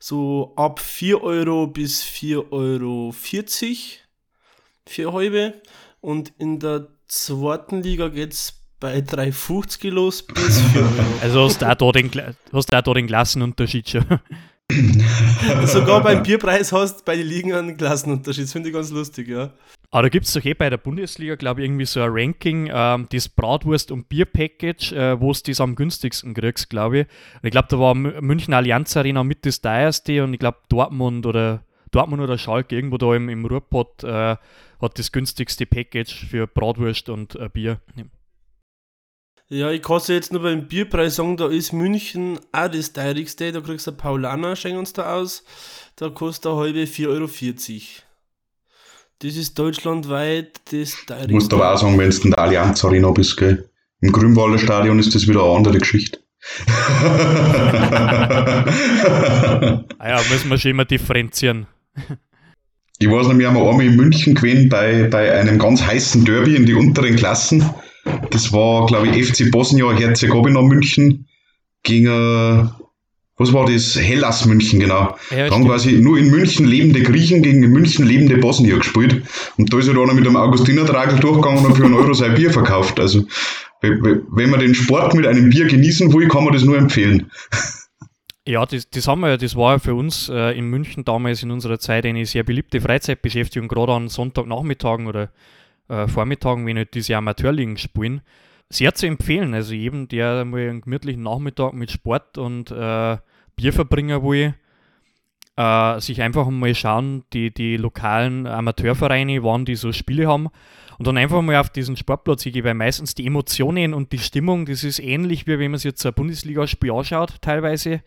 so ab 4 Euro bis 4,40 Euro für halbe. und in der zweiten Liga geht es bei 3,50 los bis 4 Euro. Also hast du auch da den, hast du auch da den Klassenunterschied schon. Sogar beim Bierpreis hast du bei den Ligen einen Klassenunterschied. Das finde ich ganz lustig, ja. Aber da gibt es doch eh bei der Bundesliga, glaube ich, irgendwie so ein Ranking, ähm, das Bratwurst- und Bier-Package, äh, wo du das am günstigsten kriegst, glaube ich. Und ich glaube, da war München Allianz Arena mit das teuerste und ich glaube Dortmund oder Dortmund oder Schalke irgendwo da im, im Ruhrpott äh, hat das günstigste Package für Bratwurst und äh, Bier. Ja. Ja, ich kann es jetzt nur beim Bierpreis sagen, da ist München auch das teuerste. Da kriegst du Paulaner, schenken uns da aus. Da kostet eine halbe 4,40 Euro. Das ist deutschlandweit das Ich muss aber auch sagen, wenn du in der Allianz Arena bist, gell? Im Grünwalder Stadion ist das wieder eine andere Geschichte. Ah ja, müssen wir schon immer differenzieren. Ich weiß noch, wir haben einmal in München gewesen bei, bei einem ganz heißen Derby in die unteren Klassen. Das war, glaube ich, FC Bosnia Herzegowina München gegen, äh, was war das? Hellas München, genau. Ja, Da haben quasi nur in München lebende Griechen gegen in München lebende Bosnier gespielt. Und da ist halt einer mit einem Augustinertragel durchgegangen und für einen Euro sein Bier verkauft. Also, we- we- wenn man den Sport mit einem Bier genießen will, kann man das nur empfehlen. Ja, das, das haben wir ja, das war ja für uns äh, in München damals in unserer Zeit eine sehr beliebte Freizeitbeschäftigung, gerade an Sonntagnachmittagen oder äh, Vormittagen, wenn halt diese Amateurligen spielen. Sehr zu empfehlen, also jedem, der mal einen gemütlichen Nachmittag mit Sport und äh, Bier verbringen will, äh, sich einfach mal schauen, die, die lokalen Amateurvereine, wann die so Spiele haben und dann einfach mal auf diesen Sportplatz gehen, weil meistens die Emotionen und die Stimmung, das ist ähnlich wie wenn man sich jetzt ein Bundesligaspiel anschaut, teilweise.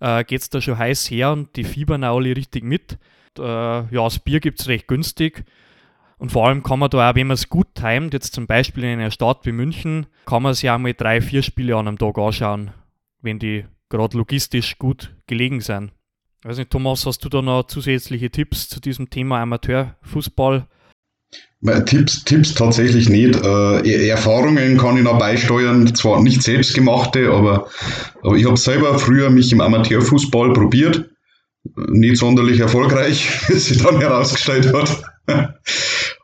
Äh, Geht es da schon heiß her und die fiebern auch alle richtig mit. Äh, ja, das Bier gibt es recht günstig. Und vor allem kann man da auch, wenn man es gut timet, jetzt zum Beispiel in einer Stadt wie München, kann man sich auch mal drei, vier Spiele an einem Tag anschauen, wenn die gerade logistisch gut gelegen sind. Ich weiß nicht, Thomas, hast du da noch zusätzliche Tipps zu diesem Thema Amateurfußball? Weil Tipps, Tipps tatsächlich nicht. Äh, Erfahrungen kann ich noch beisteuern, zwar nicht selbstgemachte, aber, aber ich habe selber früher mich im Amateurfußball probiert. Nicht sonderlich erfolgreich, wie sich dann herausgestellt hat.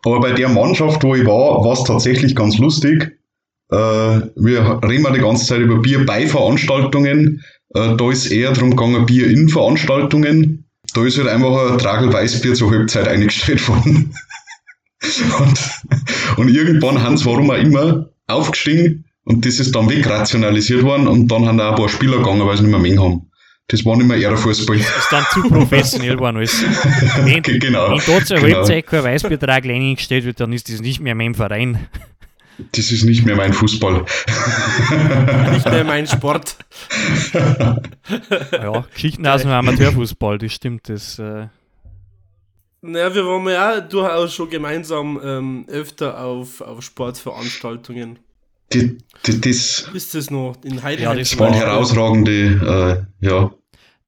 Aber bei der Mannschaft, wo ich war, war es tatsächlich ganz lustig. Äh, wir reden ja die ganze Zeit über Bier bei Veranstaltungen. Äh, da ist eher darum gegangen, Bier in Veranstaltungen. Da ist halt einfach ein Tragel Weißbier zur Halbzeit eingestellt worden. Und, und irgendwann haben sie, warum auch immer, aufgestiegen und das ist dann wegrationalisiert worden und dann haben auch ein paar Spieler gegangen, weil sie nicht mehr Mengen haben. Das war nicht mehr eher Fußball. ist dann zu professionell geworden alles. Wenn, genau. wenn da zur genau. Halbzeit kein Weißbetrag eingestellt wird, dann ist das nicht mehr mein Verein. Das ist nicht mehr mein Fußball. Nicht mehr mein Sport. Ja, Geschichten aus dem Amateurfußball, das stimmt. Das, äh, Naja, wir waren ja auch durchaus schon gemeinsam ähm, öfter auf, auf Sportveranstaltungen. Die, die, das Ist das noch in Ja, Heidenheim? das waren war- herausragende, äh, ja,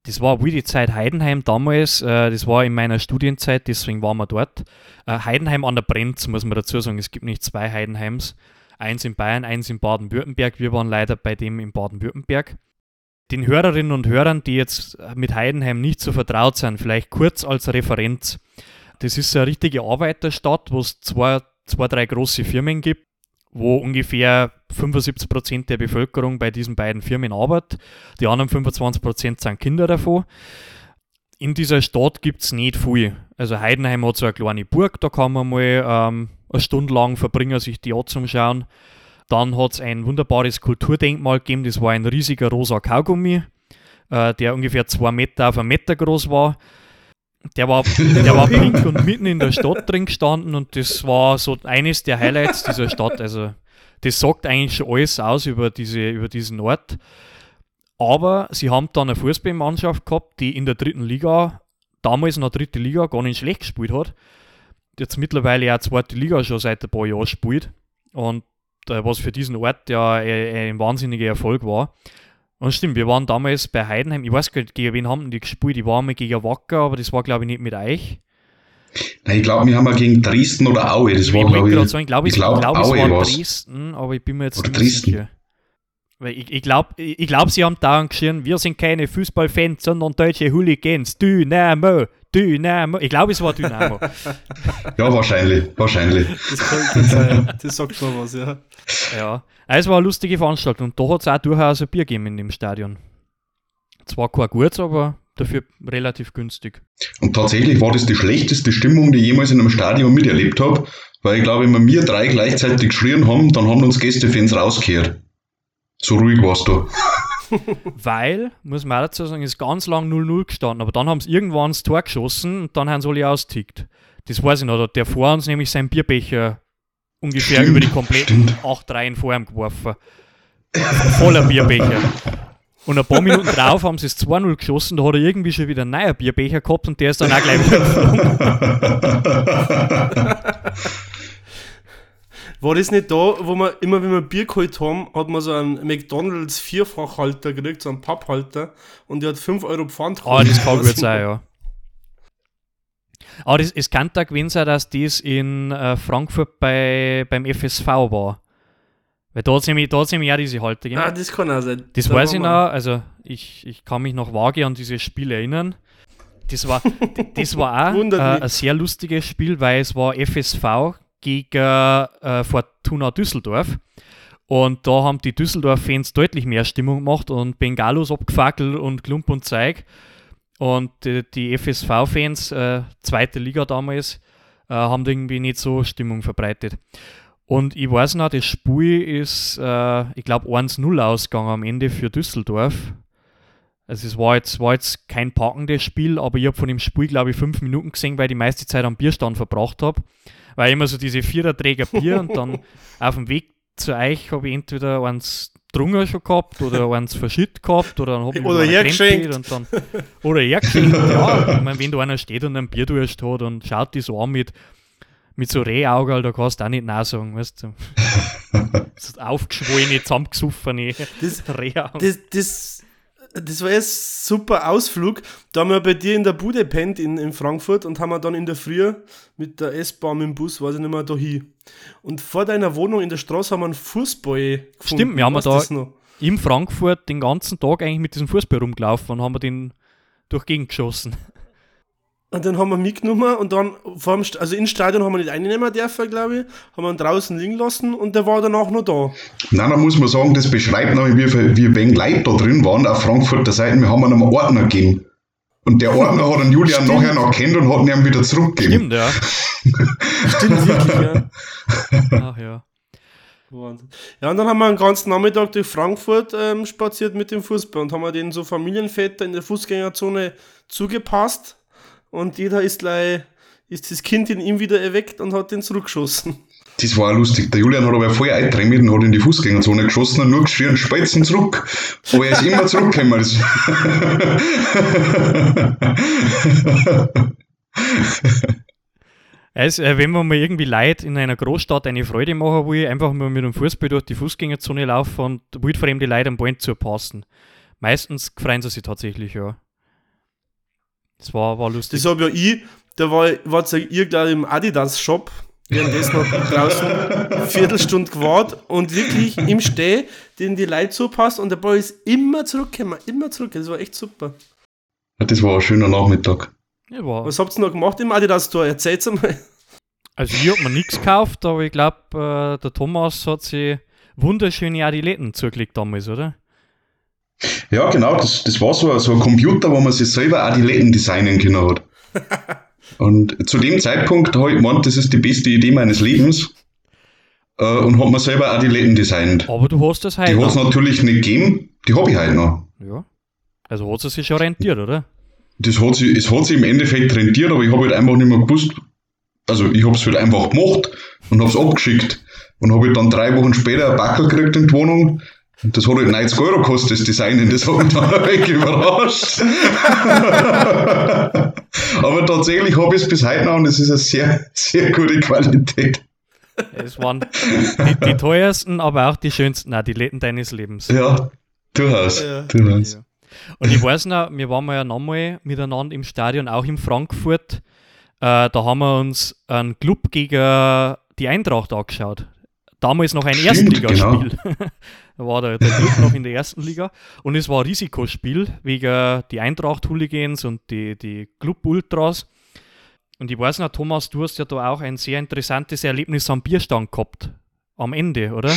das war wie die Zeit Heidenheim damals, äh, das war in meiner Studienzeit, deswegen waren wir dort. Äh, Heidenheim an der Brenz, muss man dazu sagen, es gibt nicht zwei Heidenheims. Eins in Bayern, eins in Baden-Württemberg. Wir waren leider bei dem in Baden-Württemberg. Den Hörerinnen und Hörern, die jetzt mit Heidenheim nicht so vertraut sind, vielleicht kurz als Referenz. Das ist eine richtige Arbeiterstadt, wo es zwei, zwei, drei große Firmen gibt, wo ungefähr 75% der Bevölkerung bei diesen beiden Firmen arbeitet. Die anderen 25% sind Kinder davon. In dieser Stadt gibt es nicht viel. Also Heidenheim hat so eine kleine Burg, da kann man mal ähm, eine Stunde lang verbringen, sich die anzuschauen. Dann hat es ein wunderbares Kulturdenkmal gegeben, das war ein riesiger rosa Kaugummi, äh, der ungefähr zwei Meter auf einen Meter groß war. Der war, der war pink und mitten in der Stadt drin gestanden und das war so eines der Highlights dieser Stadt. Also das sagt eigentlich schon alles aus über, diese, über diesen Ort. Aber sie haben dann eine Fußballmannschaft gehabt, die in der dritten Liga, damals noch dritte Liga, gar nicht schlecht gespielt hat. Jetzt mittlerweile auch zweite Liga schon seit ein paar Jahren spielt. Und äh, was für diesen Ort ja ein, ein wahnsinniger Erfolg war. Und stimmt, wir waren damals bei Heidenheim, ich weiß gar nicht, gegen wen haben die gespielt? Ich war mal gegen Wacker, aber das war glaube ich nicht mit euch. Nein, ich glaube, wir haben ja gegen Dresden oder Aue, das war, ich wollte glaube ich, sagen, ich glaube, ich es, glaub, glaub, es Aue war war's. Dresden, aber ich bin mir jetzt Oder nicht Dresden. sicher. Weil ich, ich glaube, ich glaub, sie haben da geschrien, wir sind keine Fußballfans, sondern deutsche Hooligans. Dynamo, Dynamo. Ich glaube, es war Dynamo. Ja, wahrscheinlich, wahrscheinlich. Das sein. Das sagt schon was, ja. ja. Es war eine lustige Veranstaltung. Und da hat es auch durchaus ein Bier gegeben in dem Stadion. Zwar kein gutes, aber dafür relativ günstig. Und tatsächlich war das die schlechteste Stimmung, die ich jemals in einem Stadion miterlebt habe, weil ich glaube, wenn wir drei gleichzeitig geschrien haben, dann haben uns Gästefans rausgekehrt. So ruhig warst du. Weil, muss man auch dazu sagen, ist ganz lang 0-0 gestanden, aber dann haben sie irgendwann das Tor geschossen und dann haben sie alle austickt. Das weiß ich noch, da hat der vor uns nämlich seinen Bierbecher ungefähr Stimmt, über die kompletten stimmt. acht Reihen vor ihm geworfen. Voller Bierbecher. Und ein paar Minuten drauf haben sie es 2-0 geschossen, da hat er irgendwie schon wieder einen neuen Bierbecher gehabt und der ist dann auch gleich wieder. War das nicht da, wo man immer, wenn wir Bier geholt haben, hat man so einen McDonalds Vierfachhalter gekriegt, so einen Papphalter, und der hat 5 Euro Pfand Ah, das kann gut sein, ja. Aber das, es kann da gewesen sein, dass das in äh, Frankfurt bei, beim FSV war. Weil da hat nämlich, da nämlich auch diese Halter gegeben. Ah, das kann auch sein. Das Da weiß ich noch, also ich, ich kann mich noch vage an dieses Spiel erinnern. Das war, das war auch äh, ein sehr lustiges Spiel, weil es war FSV gegen äh, Fortuna Düsseldorf. Und da haben die Düsseldorf-Fans deutlich mehr Stimmung gemacht und Bengalos abgefackelt und Klump und Zeug. Und die, die FSV-Fans, äh, zweite Liga damals, äh, haben irgendwie nicht so Stimmung verbreitet. Und ich weiß noch, das Spiel ist, äh, ich glaube, 1-0 ausgegangen am Ende für Düsseldorf. Also es war jetzt, war jetzt kein packendes Spiel, aber ich habe von dem Spiel, glaube ich, fünf Minuten gesehen, weil ich die meiste Zeit am Bierstand verbracht habe. Weil immer so diese Viererträger Bier und dann auf dem Weg zu euch habe ich entweder eins drungen schon gehabt oder eins verschütt gehabt oder dann habe ich Oder hergeschenkt. Und dann, oder hergeschenkt, ja. Ich meine, wenn da einer steht und einen Bierdurst hat und schaut die so an mit, mit so Rehaugen, da kannst du auch nicht Nein sagen, weißt du. so aufgeschwollene, zusammengesoffene Das- Rehaugen. Das, das, das war jetzt super Ausflug. Da haben wir bei dir in der Bude pennt in, in Frankfurt und haben wir dann in der Früh mit der S-Bahn, mit dem Bus, weiß ich nicht mehr, da hin. Und vor deiner Wohnung in der Straße haben wir einen Fußball gefunden. Stimmt, wir haben da- in Frankfurt den ganzen Tag eigentlich mit diesem Fußball rumgelaufen und haben wir den durch Gegend geschossen. Und dann haben wir mitgenommen und dann, vor dem, St- also ins Stadion haben wir nicht reinnehmen dürfen, glaube ich, haben wir ihn draußen liegen lassen und der war danach noch da. Nein, da muss man sagen, das beschreibt nämlich, wie, wie wenig Leute da drin waren auf Frankfurter Seiten. Wir haben ihm einen Ordner gegeben. Und der Ordner hat den Julian Stimmt. nachher noch kennt und hat ihn ihm wieder zurückgegeben. Stimmt, ja. Stimmt wirklich, ja. Ach ja. Wahnsinn. Ja, und dann haben wir einen ganzen Nachmittag durch Frankfurt ähm, spaziert mit dem Fußball und haben wir den so Familienväter in der Fußgängerzone zugepasst und jeder ist gleich, ist das Kind in ihm wieder erweckt und hat den zurückgeschossen. Das war auch lustig. Der Julian hat aber voll eingetrennt und hat in die Fußgängerzone geschossen und nur geschrien, Speizen zurück. Aber er ist immer zurückgekommen. Also, äh, wenn man mal irgendwie Leute in einer Großstadt eine Freude machen will, einfach mal mit dem Fußball durch die Fußgängerzone laufen und wildfremde Leute am Band zu passen. Meistens freuen sie sich tatsächlich, ja. Das war, war lustig. Das habe ja ich, da war, war ja ihr glaube ich im Adidas-Shop, währenddessen habe ich draußen eine Viertelstunde gewartet und wirklich im Steh, den die Leute zupasst und der Ball ist immer zurückgekommen, immer zurück. Das war echt super. das war ein schöner Nachmittag. ja, war, Was habt ihr noch gemacht im Adidas-Store? Erzählt's einmal. also, ich habe mir nichts gekauft, aber ich glaube, äh, der Thomas hat sich wunderschöne Adiletten zugelegt damals, oder? Ja, genau, das, das war so, ein- so ein Computer, wo man sich selber Adiletten designen können hat. Und zu dem Zeitpunkt habe ich gemeint, das ist die beste Idee meines Lebens. Äh, und habe mir selber Adiletten designt. Aber du hast das Die heute hat es natürlich nicht gegeben, die habe ich halt noch. Ja. Also hat es sich schon rentiert, oder? Das hat sich, es hat sich im Endeffekt rentiert, aber ich habe halt einfach nicht mehr gewusst. Also ich habe es halt einfach gemacht und habe es abgeschickt. Und habe halt dann drei Wochen später ein Backel gekriegt in die Wohnung. Und das hat halt 90 Euro gekostet, das Designen. Das hat mich dann wenig überrascht. aber tatsächlich habe ich es bis heute noch und es ist eine sehr, sehr gute Qualität. Es waren die, die teuersten, aber auch die schönsten Adiletten deines Lebens. Ja, durchaus. Ja. durchaus. Ja. Und ich weiß noch, wir waren mal ja nochmal miteinander im Stadion, auch in Frankfurt. Äh, da haben wir uns einen Club gegen die Eintracht angeschaut. Damals noch ein Stimmt, Erstligaspiel. Er war der, der dritte noch in der ersten Liga. Und es war ein Risikospiel wegen die Eintracht-Hooligans und die, die Club-Ultras. Und ich weiß noch, Thomas, du hast ja da auch ein sehr interessantes Erlebnis am Bierstand gehabt. Am Ende, oder?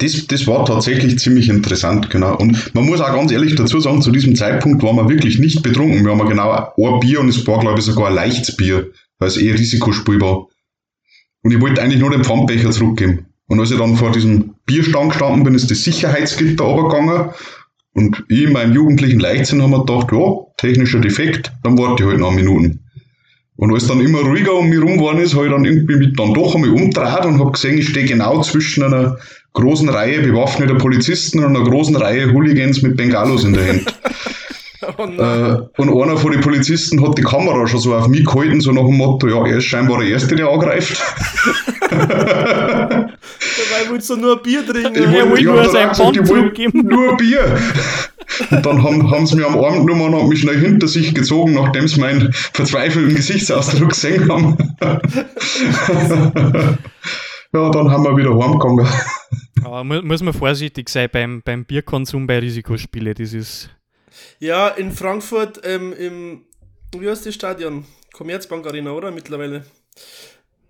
Das, das war tatsächlich ziemlich interessant, genau. Und man muss auch ganz ehrlich dazu sagen, zu diesem Zeitpunkt waren wir wirklich nicht betrunken. Wir haben genau ein Bier und es war, glaube ich, sogar ein leichtes Bier, weil es eh Risikospiel war. Und ich wollte eigentlich nur den Pfandbecher zurückgeben. Und als ich dann vor diesem Bierstand gestanden bin, ist das Sicherheitsgitter runtergegangen. Und ich in meinem jugendlichen Leichtsinn haben mir gedacht, ja, technischer Defekt, dann warte ich halt noch Minuten. Und als dann immer ruhiger um mich rum geworden ist, habe ich dann irgendwie mich dann doch einmal umgedreht und habe gesehen, ich stehe genau zwischen einer großen Reihe bewaffneter Polizisten und einer großen Reihe Hooligans mit Bengalos in der Hand. oh äh, und einer von den Polizisten hat die Kamera schon so auf mich gehalten, so nach dem Motto, ja, er ist scheinbar der Erste, der angreift. Dabei willst du nur ein Bier trinken. Ich will, will nur sein Pfand geben. Nur ein Bier. Und dann haben, haben sie mir am Arm genommen und haben mich schnell hinter sich gezogen, nachdem sie meinen verzweifelten Gesichtsausdruck gesehen haben. ja, dann haben wir wieder heimgegangen. Aber muss man vorsichtig sein beim, beim Bierkonsum bei Risikospiele, das ist. Ja, in Frankfurt ähm, im, wie heißt das Stadion? Commerzbank Arena, oder? Mittlerweile.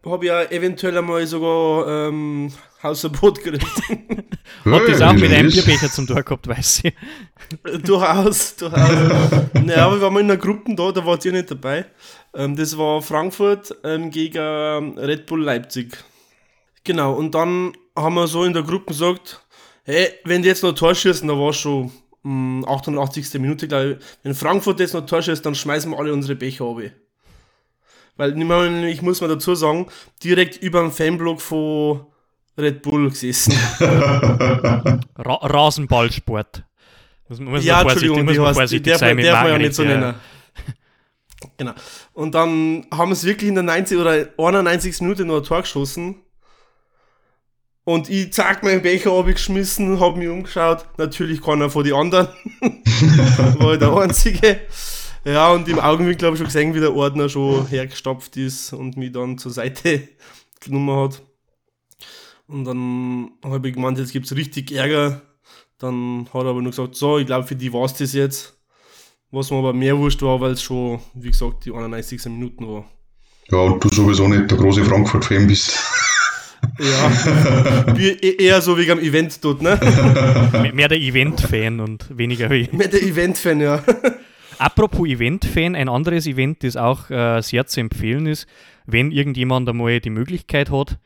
Habe ich ja eventuell einmal sogar ähm, Hausverbot gekriegt. Hat das auch mit einem Bierbecher zum Tor gehabt, weiß ich. durchaus, durchaus. naja, aber wir waren mal in einer Gruppe da, da wart ihr nicht dabei. Ähm, das war Frankfurt ähm, gegen Red Bull Leipzig. Genau, und dann haben wir so in der Gruppe gesagt, hey, wenn die jetzt noch Tor schießen, da war schon mh, 88. Minute, glaube ich, wenn Frankfurt jetzt noch Tor schießt, dann schmeißen wir alle unsere Becher ab. Weil ich muss mal dazu sagen, direkt über dem Fanblock von Red Bull gesessen. Ra Rasenballsport. Muss, muss ja, Entschuldigung, muss man vorsichtig darf, sein darf man ja nicht so nennen. Genau. Und dann haben es wirklich in der 90 oder 91. Minute noch ein Tor geschossen. Und ich zack meinen Becher abgeschmissen, hab mich umgeschaut. Natürlich keiner von den anderen. War ich der Einzige. Ja, und im Augenblick habe ich schon gesehen, wie der Ordner schon hergestopft ist und mich dann zur Seite genommen hat. Und dann habe ich gemeint, jetzt gibt es richtig Ärger. Dann hat er aber nur gesagt, so, ich glaube, für die war es das jetzt. Was mir aber mehr wurscht war, weil es schon, wie gesagt, die 91. Minuten war. Ja, und du sowieso nicht der große Frankfurt-Fan bist. Ja, e-, eher so wie am Event dort, ne? Mehr der Event-Fan und weniger wie. Mehr der Event-Fan, ja. Apropos Event-Fan, ein anderes Event, das auch äh, sehr zu empfehlen ist, wenn irgendjemand einmal die Möglichkeit hat,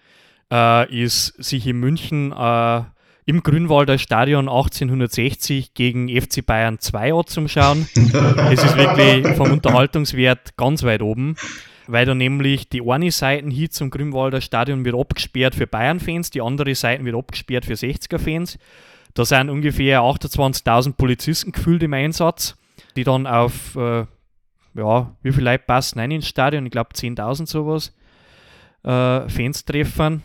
äh, ist sich in München äh, im Grünwalder Stadion 1860 gegen FC Bayern 2 anzuschauen. es ist wirklich vom Unterhaltungswert ganz weit oben, weil da nämlich die eine Seite hier zum Grünwalder Stadion wird abgesperrt für Bayern-Fans, die andere Seite wird abgesperrt für 60er-Fans. Da sind ungefähr 28.000 Polizisten gefühlt im Einsatz, die dann auf, äh, ja, wie viele Leute passen rein ins Stadion? Ich glaube 10.000 sowas. Äh, Fans treffen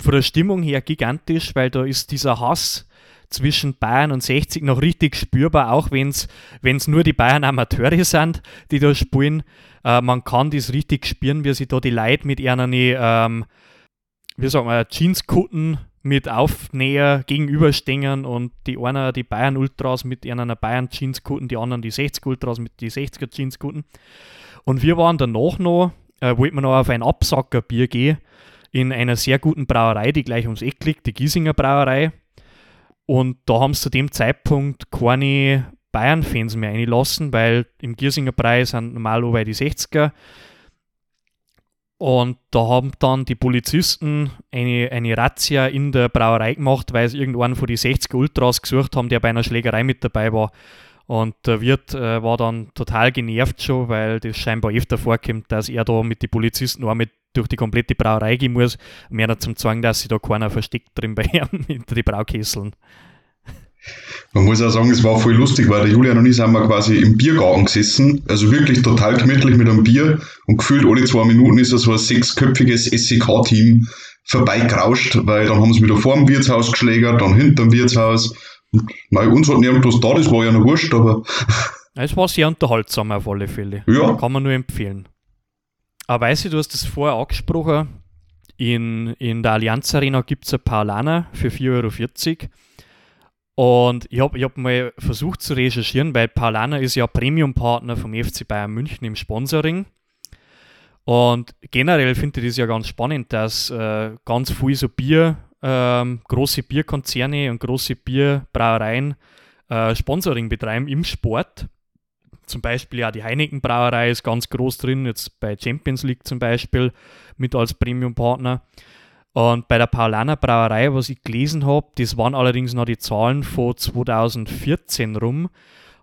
von der Stimmung her gigantisch, weil da ist dieser Hass zwischen Bayern und 60 noch richtig spürbar, auch wenn es nur die Bayern Amateure sind, die da spielen. Äh, man kann das richtig spüren, wie sich da die Leute mit ihren, ähm, wie sagen wir, Jeanskutten mit Aufnäher gegenüberstehen und die einer die Bayern Ultras mit ihren Bayern Jeanskutten, die anderen die 60 Ultras mit die 60er Jeanskutten. Und wir waren danach noch, äh, wollten wir noch auf ein Absackerbier gehen in einer sehr guten Brauerei, die gleich ums Eck liegt, die Giesinger Brauerei. Und da haben sie zu dem Zeitpunkt keine Bayern-Fans mehr eingelassen, weil im Giesinger Brei sind normal über die 60er. Und da haben dann die Polizisten eine, eine Razzia in der Brauerei gemacht, weil sie irgendwann von die 60er Ultras gesucht haben, der bei einer Schlägerei mit dabei war. Und der Wirt äh, war dann total genervt schon, weil das scheinbar öfter vorkommt, dass er da mit den Polizisten auch mit durch die komplette Brauerei gehen muss, mehr zum Zwang, dass sich da keiner versteckt drin bei ihm hinter die Braukesseln. Man muss auch sagen, es war voll lustig, weil der Julian und ich sind wir quasi im Biergarten gesessen, also wirklich total gemütlich mit einem Bier und gefühlt alle zwei Minuten ist so ein sechsköpfiges SEK-Team vorbeigerauscht, weil dann haben sie wieder vor dem Wirtshaus geschlägert, dann hinter dem Wirtshaus. Nein, uns hat niemand da, das war ja noch wurscht, aber. Es war sehr unterhaltsam auf alle Fälle. Ja. Kann man nur empfehlen. Aber weißt du, du hast das vorher angesprochen, In, in der Allianz Arena gibt es ein Paulaner für 4,40 Euro. Und ich habe ich hab mal versucht zu recherchieren, weil Paulaner ist ja Premium-Partner vom FC Bayern München im Sponsoring. Und generell finde ich das ja ganz spannend, dass äh, ganz viel so Bier, ähm, große Bierkonzerne und große Bierbrauereien äh, Sponsoring betreiben im Sport. Zum Beispiel ja die Heineken Brauerei ist ganz groß drin, jetzt bei Champions League zum Beispiel mit als Premium-Partner. Und bei der Paulaner Brauerei, was ich gelesen habe, das waren allerdings noch die Zahlen von 2014 rum,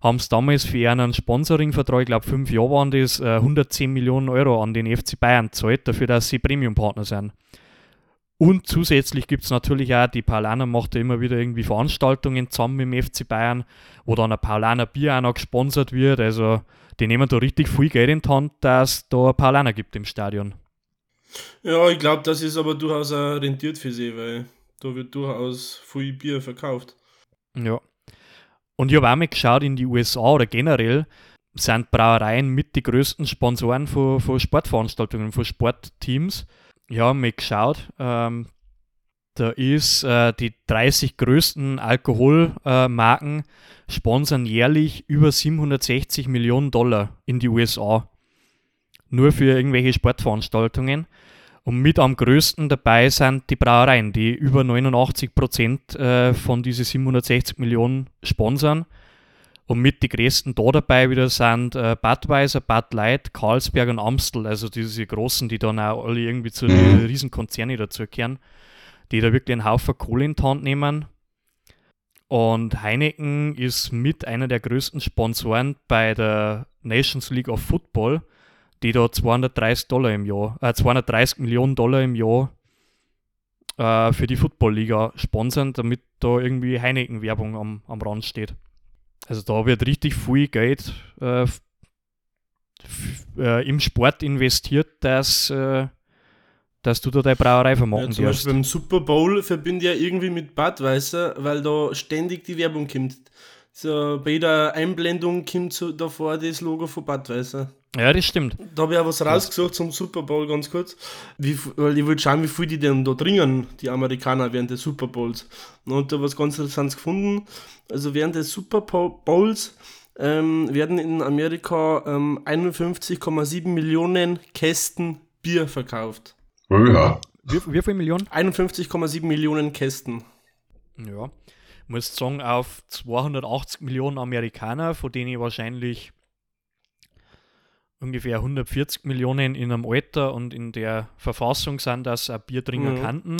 haben es damals für einen Sponsoring-Vertrag, ich glaube fünf Jahre waren das, 110 äh, Millionen Euro an den FC Bayern gezahlt, dafür, dass sie Premium-Partner sind. Und zusätzlich gibt es natürlich auch, die Paulaner macht ja immer wieder irgendwie Veranstaltungen zusammen mit dem FC Bayern, wo dann ein Paulaner Bier auch noch gesponsert wird. Also die nehmen da richtig viel Geld in die Hand, dass es da ein Paulaner gibt im Stadion. Ja, ich glaube, das ist aber durchaus auch rentiert für sie, weil da wird durchaus viel Bier verkauft. Ja. Und ich habe auch mal geschaut in die USA oder generell sind Brauereien mit die größten Sponsoren von, von Sportveranstaltungen, von Sportteams ja, mal geschaut. Ähm, da ist äh, die 30 größten Alkoholmarken äh, sponsern jährlich über 760 Millionen Dollar in die USA. Nur für irgendwelche Sportveranstaltungen. Und mit am größten dabei sind die Brauereien, die über 89 Prozent äh, von diesen 760 Millionen sponsern. Und mit die größten da dabei wieder sind äh, Budweiser, Bud Light, Carlsberg und Amstel, also diese großen, die dann auch alle irgendwie zu den mhm. Riesenkonzernen dazugehören, die da wirklich einen Haufen Kohle in die Hand nehmen. Und Heineken ist mit einer der größten Sponsoren bei der Nations League of Football, die da 230 Dollar im Jahr, äh, 230 Millionen Dollar im Jahr äh, für die Football-Liga sponsern, damit da irgendwie Heineken-Werbung am, am Rand steht. Also da wird richtig viel Geld äh, äh, im Sport investiert, dass, äh, dass du da deine Brauerei vermarkten ja, zum Beispiel beim Super Bowl verbinde ich ja irgendwie mit Budweiser, weil da ständig die Werbung kommt. So, bei jeder Einblendung kommt so davor das Logo von Budweiser. Ja, das stimmt. Da habe ich auch was rausgesucht zum Super Bowl ganz kurz. Wie, weil ich wollte schauen, wie viel die denn da trinken, die Amerikaner, während des Super Bowls. Und da was ganz Interessantes gefunden. Also während des Super Bowls ähm, werden in Amerika ähm, 51,7 Millionen Kästen Bier verkauft. Ja. Wie, wie viele Millionen? 51,7 Millionen Kästen. Ja muss sagen, auf 280 Millionen Amerikaner, von denen wahrscheinlich ungefähr 140 Millionen in einem Alter und in der Verfassung sind, dass ein Bier trinken mhm. kannten.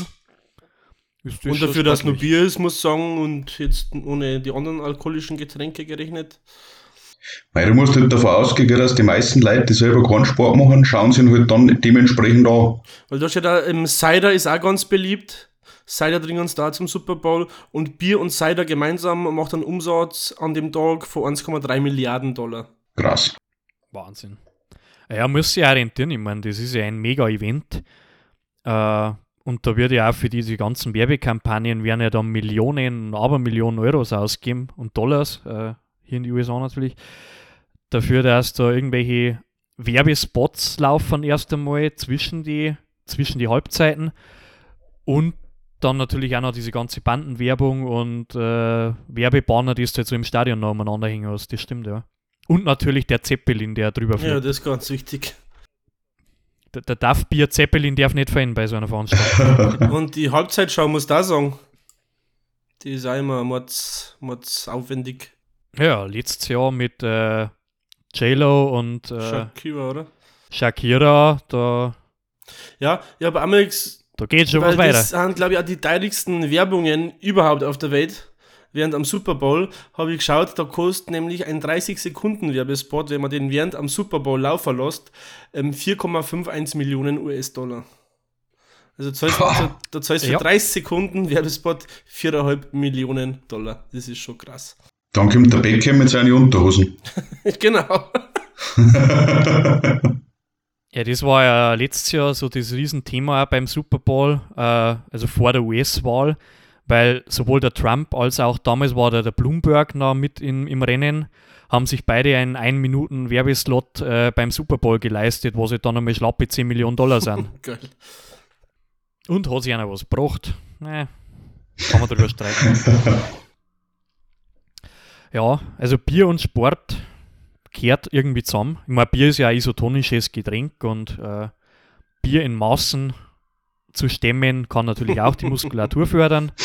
und dafür, dass nur Bier ist, muss ich sagen, und jetzt ohne die anderen alkoholischen Getränke gerechnet. Weil du musst halt davon ausgehen, dass die meisten Leute, die selber keinen Sport machen, schauen sich halt dann dementsprechend an. Weil da steht da, ähm, Cider ist auch ganz beliebt. Cider trinken da zum Super Bowl und Bier und Cider gemeinsam macht einen Umsatz an dem Tag von 1,3 Milliarden Dollar. Krass. Wahnsinn. Ja, muss sich auch rentieren. Ich meine, das ist ja ein Mega-Event. Äh, und da wird ja auch für diese ganzen Werbekampagnen werden ja dann Millionen, aber Millionen Euros ausgeben und Dollars, äh, hier in den USA natürlich, dafür, dass da irgendwelche Werbespots laufen erst einmal zwischen die, zwischen die Halbzeiten und dann natürlich auch noch diese ganze Bandenwerbung und äh, Werbebanner, die du jetzt so im Stadion noch umeinander hängen hast. Das stimmt, ja. Und natürlich der Zeppelin, der drüber fliegt. Ja, das ist ganz wichtig. Der, der darf Bier Zeppelin darf nicht fehlen bei so einer Veranstaltung. und die Halbzeitschau muss da sagen. Die ist auch immer mords, mords aufwendig. Ja, letztes Jahr mit äh, J-Lo und äh, Shakira, oder? Shakira, da. Ja, ich habe einmal da geht schon was weiter. Das sind, glaube ich, auch die teuersten Werbungen überhaupt auf der Welt. Während am Super Bowl habe ich geschaut, da kostet nämlich ein 30-Sekunden-Werbespot, wenn man den während am Super Bowl laufen lässt, 4,51 ähm, Millionen US-Dollar. Also zahlst, da, da zahlst du ja. für 30 Sekunden Werbespot 4,5 Millionen Dollar. Das ist schon krass. Dann kommt der Beckham mit seinen Unterhosen. genau. Ja, das war ja letztes Jahr so das Riesenthema auch beim Super Bowl, äh, also vor der US-Wahl, weil sowohl der Trump als auch damals war der, der Bloomberg noch mit in, im Rennen, haben sich beide einen 1 Minuten Werbeslot äh, beim Super Bowl geleistet, wo sie dann einmal schlappe 10 Millionen Dollar sind. Geil. Und hat sich einer was gebracht? Nee, kann man drüber streiten. ja, also Bier und Sport kehrt irgendwie zusammen. Ich meine, Bier ist ja ein isotonisches Getränk und äh, Bier in Massen zu stemmen kann natürlich auch die Muskulatur fördern.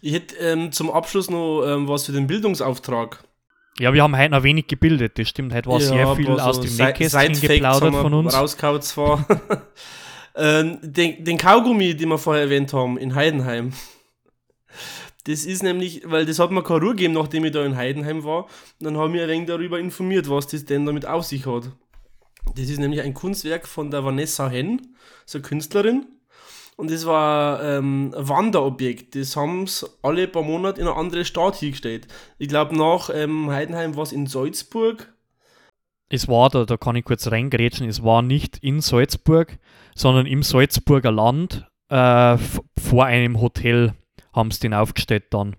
Ich hätte ähm, zum Abschluss noch ähm, was für den Bildungsauftrag. Ja, wir haben heute noch wenig gebildet, das stimmt. Heute war sehr viel aber aus so dem Nähkästchen geplaudert von uns. Rausgehauen zwar. ähm, den, den Kaugummi, den wir vorher erwähnt haben, in Heidenheim. Das ist nämlich, weil das hat mir keine Ruhe gegeben, nachdem ich da in Heidenheim war. Und dann haben wir ein wenig darüber informiert, was das denn damit auf sich hat. Das ist nämlich ein Kunstwerk von der Vanessa Henn, so eine Künstlerin. Und das war ähm, ein Wanderobjekt. Das haben sie alle paar Monate in eine andere Stadt hingestellt. Ich glaube, nach ähm, Heidenheim war es in Salzburg. Es war, da, da kann ich kurz reingrätschen, es war nicht in Salzburg, sondern im Salzburger Land äh, vor einem Hotel haben sie den aufgestellt dann.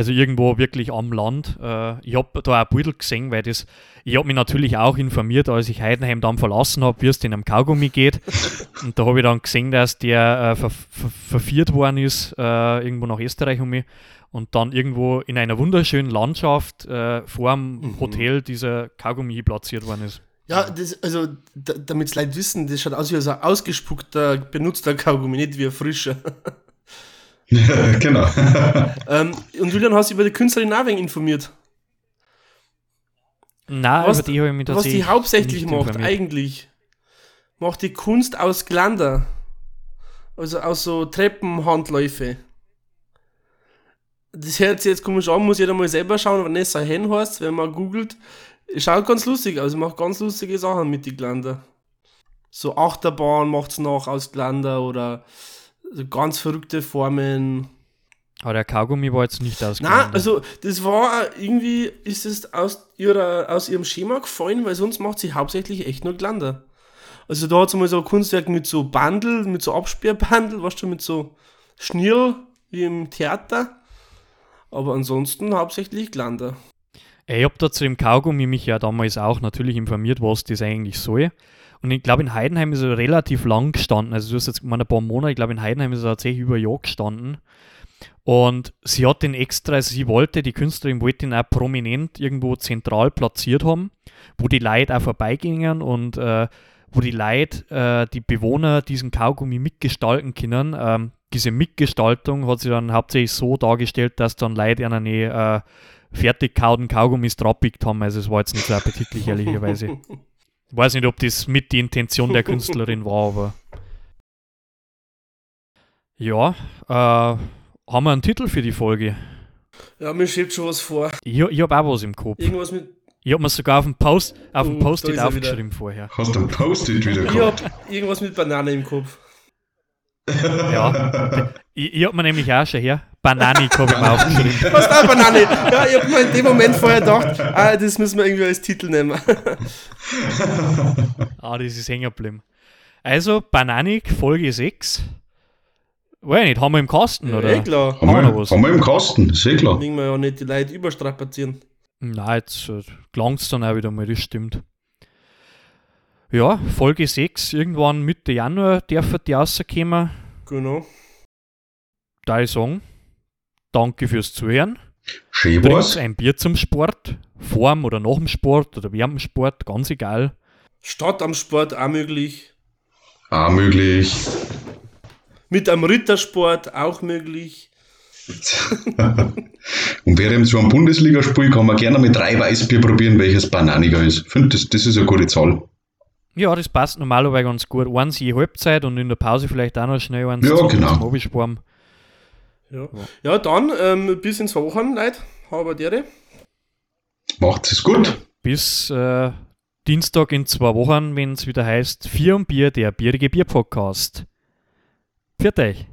Also irgendwo wirklich am Land. Äh, ich habe da auch Beutel gesehen, weil das, ich habe mich natürlich auch informiert, als ich Heidenheim dann verlassen habe, wie es denn am Kaugummi geht. Und da habe ich dann gesehen, dass der äh, ver ver verführt worden ist, äh, irgendwo nach Österreich um mich. Und dann irgendwo in einer wunderschönen Landschaft äh, vor dem Hotel dieser Kaugummi platziert worden ist. Ja, das, also, da, damit es Leute wissen, das schaut aus wie so ein ausgespuckter, benutzter Kaugummi, nicht wie ein frischer. genau. ähm, und Julian, hast du über die Künstlerin wenig informiert? Nein, Was- über die habe ich mich Was die hauptsächlich macht, informiert. eigentlich, macht die Kunst aus Glander. Also aus so Treppenhandläufe. Das hört sich jetzt komisch an, muss jeder mal selber schauen, Vanessa Hen heißt, wenn man googelt. Schaut ganz lustig aus, macht ganz lustige Sachen mit die Glander. So Achterbahn macht's noch aus Glander oder so ganz verrückte Formen. Aber der Kaugummi war jetzt nicht Nein, ausgegangen. also das war irgendwie, ist es aus, ihrer, aus ihrem Schema gefallen, weil sonst macht sie hauptsächlich echt nur Glander. Also da hat sie mal so ein Kunstwerk mit so Bandel, mit so Absperrbandel, weißt du, mit so Schnirl wie im Theater. Aber ansonsten hauptsächlich Glander. Ich habe da zu dem Kaugummi mich ja damals auch natürlich informiert, was das eigentlich soll. Und ich glaube, in Heidenheim ist er relativ lang gestanden. Also, du hast jetzt gemeint, ein paar Monate. Ich glaube, in Heidenheim ist er tatsächlich über ein Jahr gestanden. Und sie hat den extra, also sie wollte, die Künstlerin wollte ihn auch prominent irgendwo zentral platziert haben, wo die Leute auch vorbeigingen und äh, wo die Leute, äh, die Bewohner diesen Kaugummi mitgestalten können. Ähm, diese Mitgestaltung hat sie dann hauptsächlich so dargestellt, dass dann Leute an eine äh, fertig kauten Kaugummis draufgepickt haben. Also es war jetzt nicht so appetitlich, ehrlicherweise. Ich weiß nicht, ob das mit die Intention der Künstlerin war, aber. Ja, äh, haben wir einen Titel für die Folge? Ja, mir schiebt schon was vor. Ich, ich habe auch was im Kopf. Irgendwas mit. Ich habe mir sogar auf dem Post, auf dem Oh, Post-it aufgeschrieben vorher. Hast du ein Post-it wieder Ich gehabt? hab irgendwas mit Banane im Kopf. Ja. Ich, ich habe mir nämlich auch schon her. Bananik habe ich mir aufgeschrieben. Was da Banane? Ja, ich hab mir in dem Moment vorher gedacht, ah, das müssen wir irgendwie als Titel nehmen. Ah, das ist hängen geblieben. Also, Bananik, Folge 6. Weiß ich nicht, haben wir im Kasten, oder? eh klar. Haben Haben wir noch was? haben wir im Kasten, ist eh klar. Wegen wir ja nicht die Leute überstrapazieren. Nein, jetzt äh, gelangt es dann auch wieder mal, das stimmt. Ja, Folge 6, irgendwann Mitte Januar dürfen die rauskommen. Genau. Da ich sagen, danke fürs Zuhören. Schön Trinkt ein Bier zum Sport, vorm oder nach dem Sport oder während dem Sport, ganz egal. Statt am Sport auch möglich. Auch möglich. Mit einem Rittersport auch möglich. Und während so einem Bundesligaspiel kann man gerne mit drei Weißbier probieren, welches bananiger ist. Ich finde, das, das ist eine gute Zahl. Ja, das passt normalerweise ganz gut. Eins je Halbzeit und in der Pause vielleicht auch noch schnell eins Ja, zum, genau. zum Ja, ja dann ähm, bis ins Wochenende, Leute. Habe dir. Macht es gut. Bis äh, Dienstag in zwei Wochen, wenn es wieder heißt Vier und Bier, der Bierige Bier Podcast. Für euch.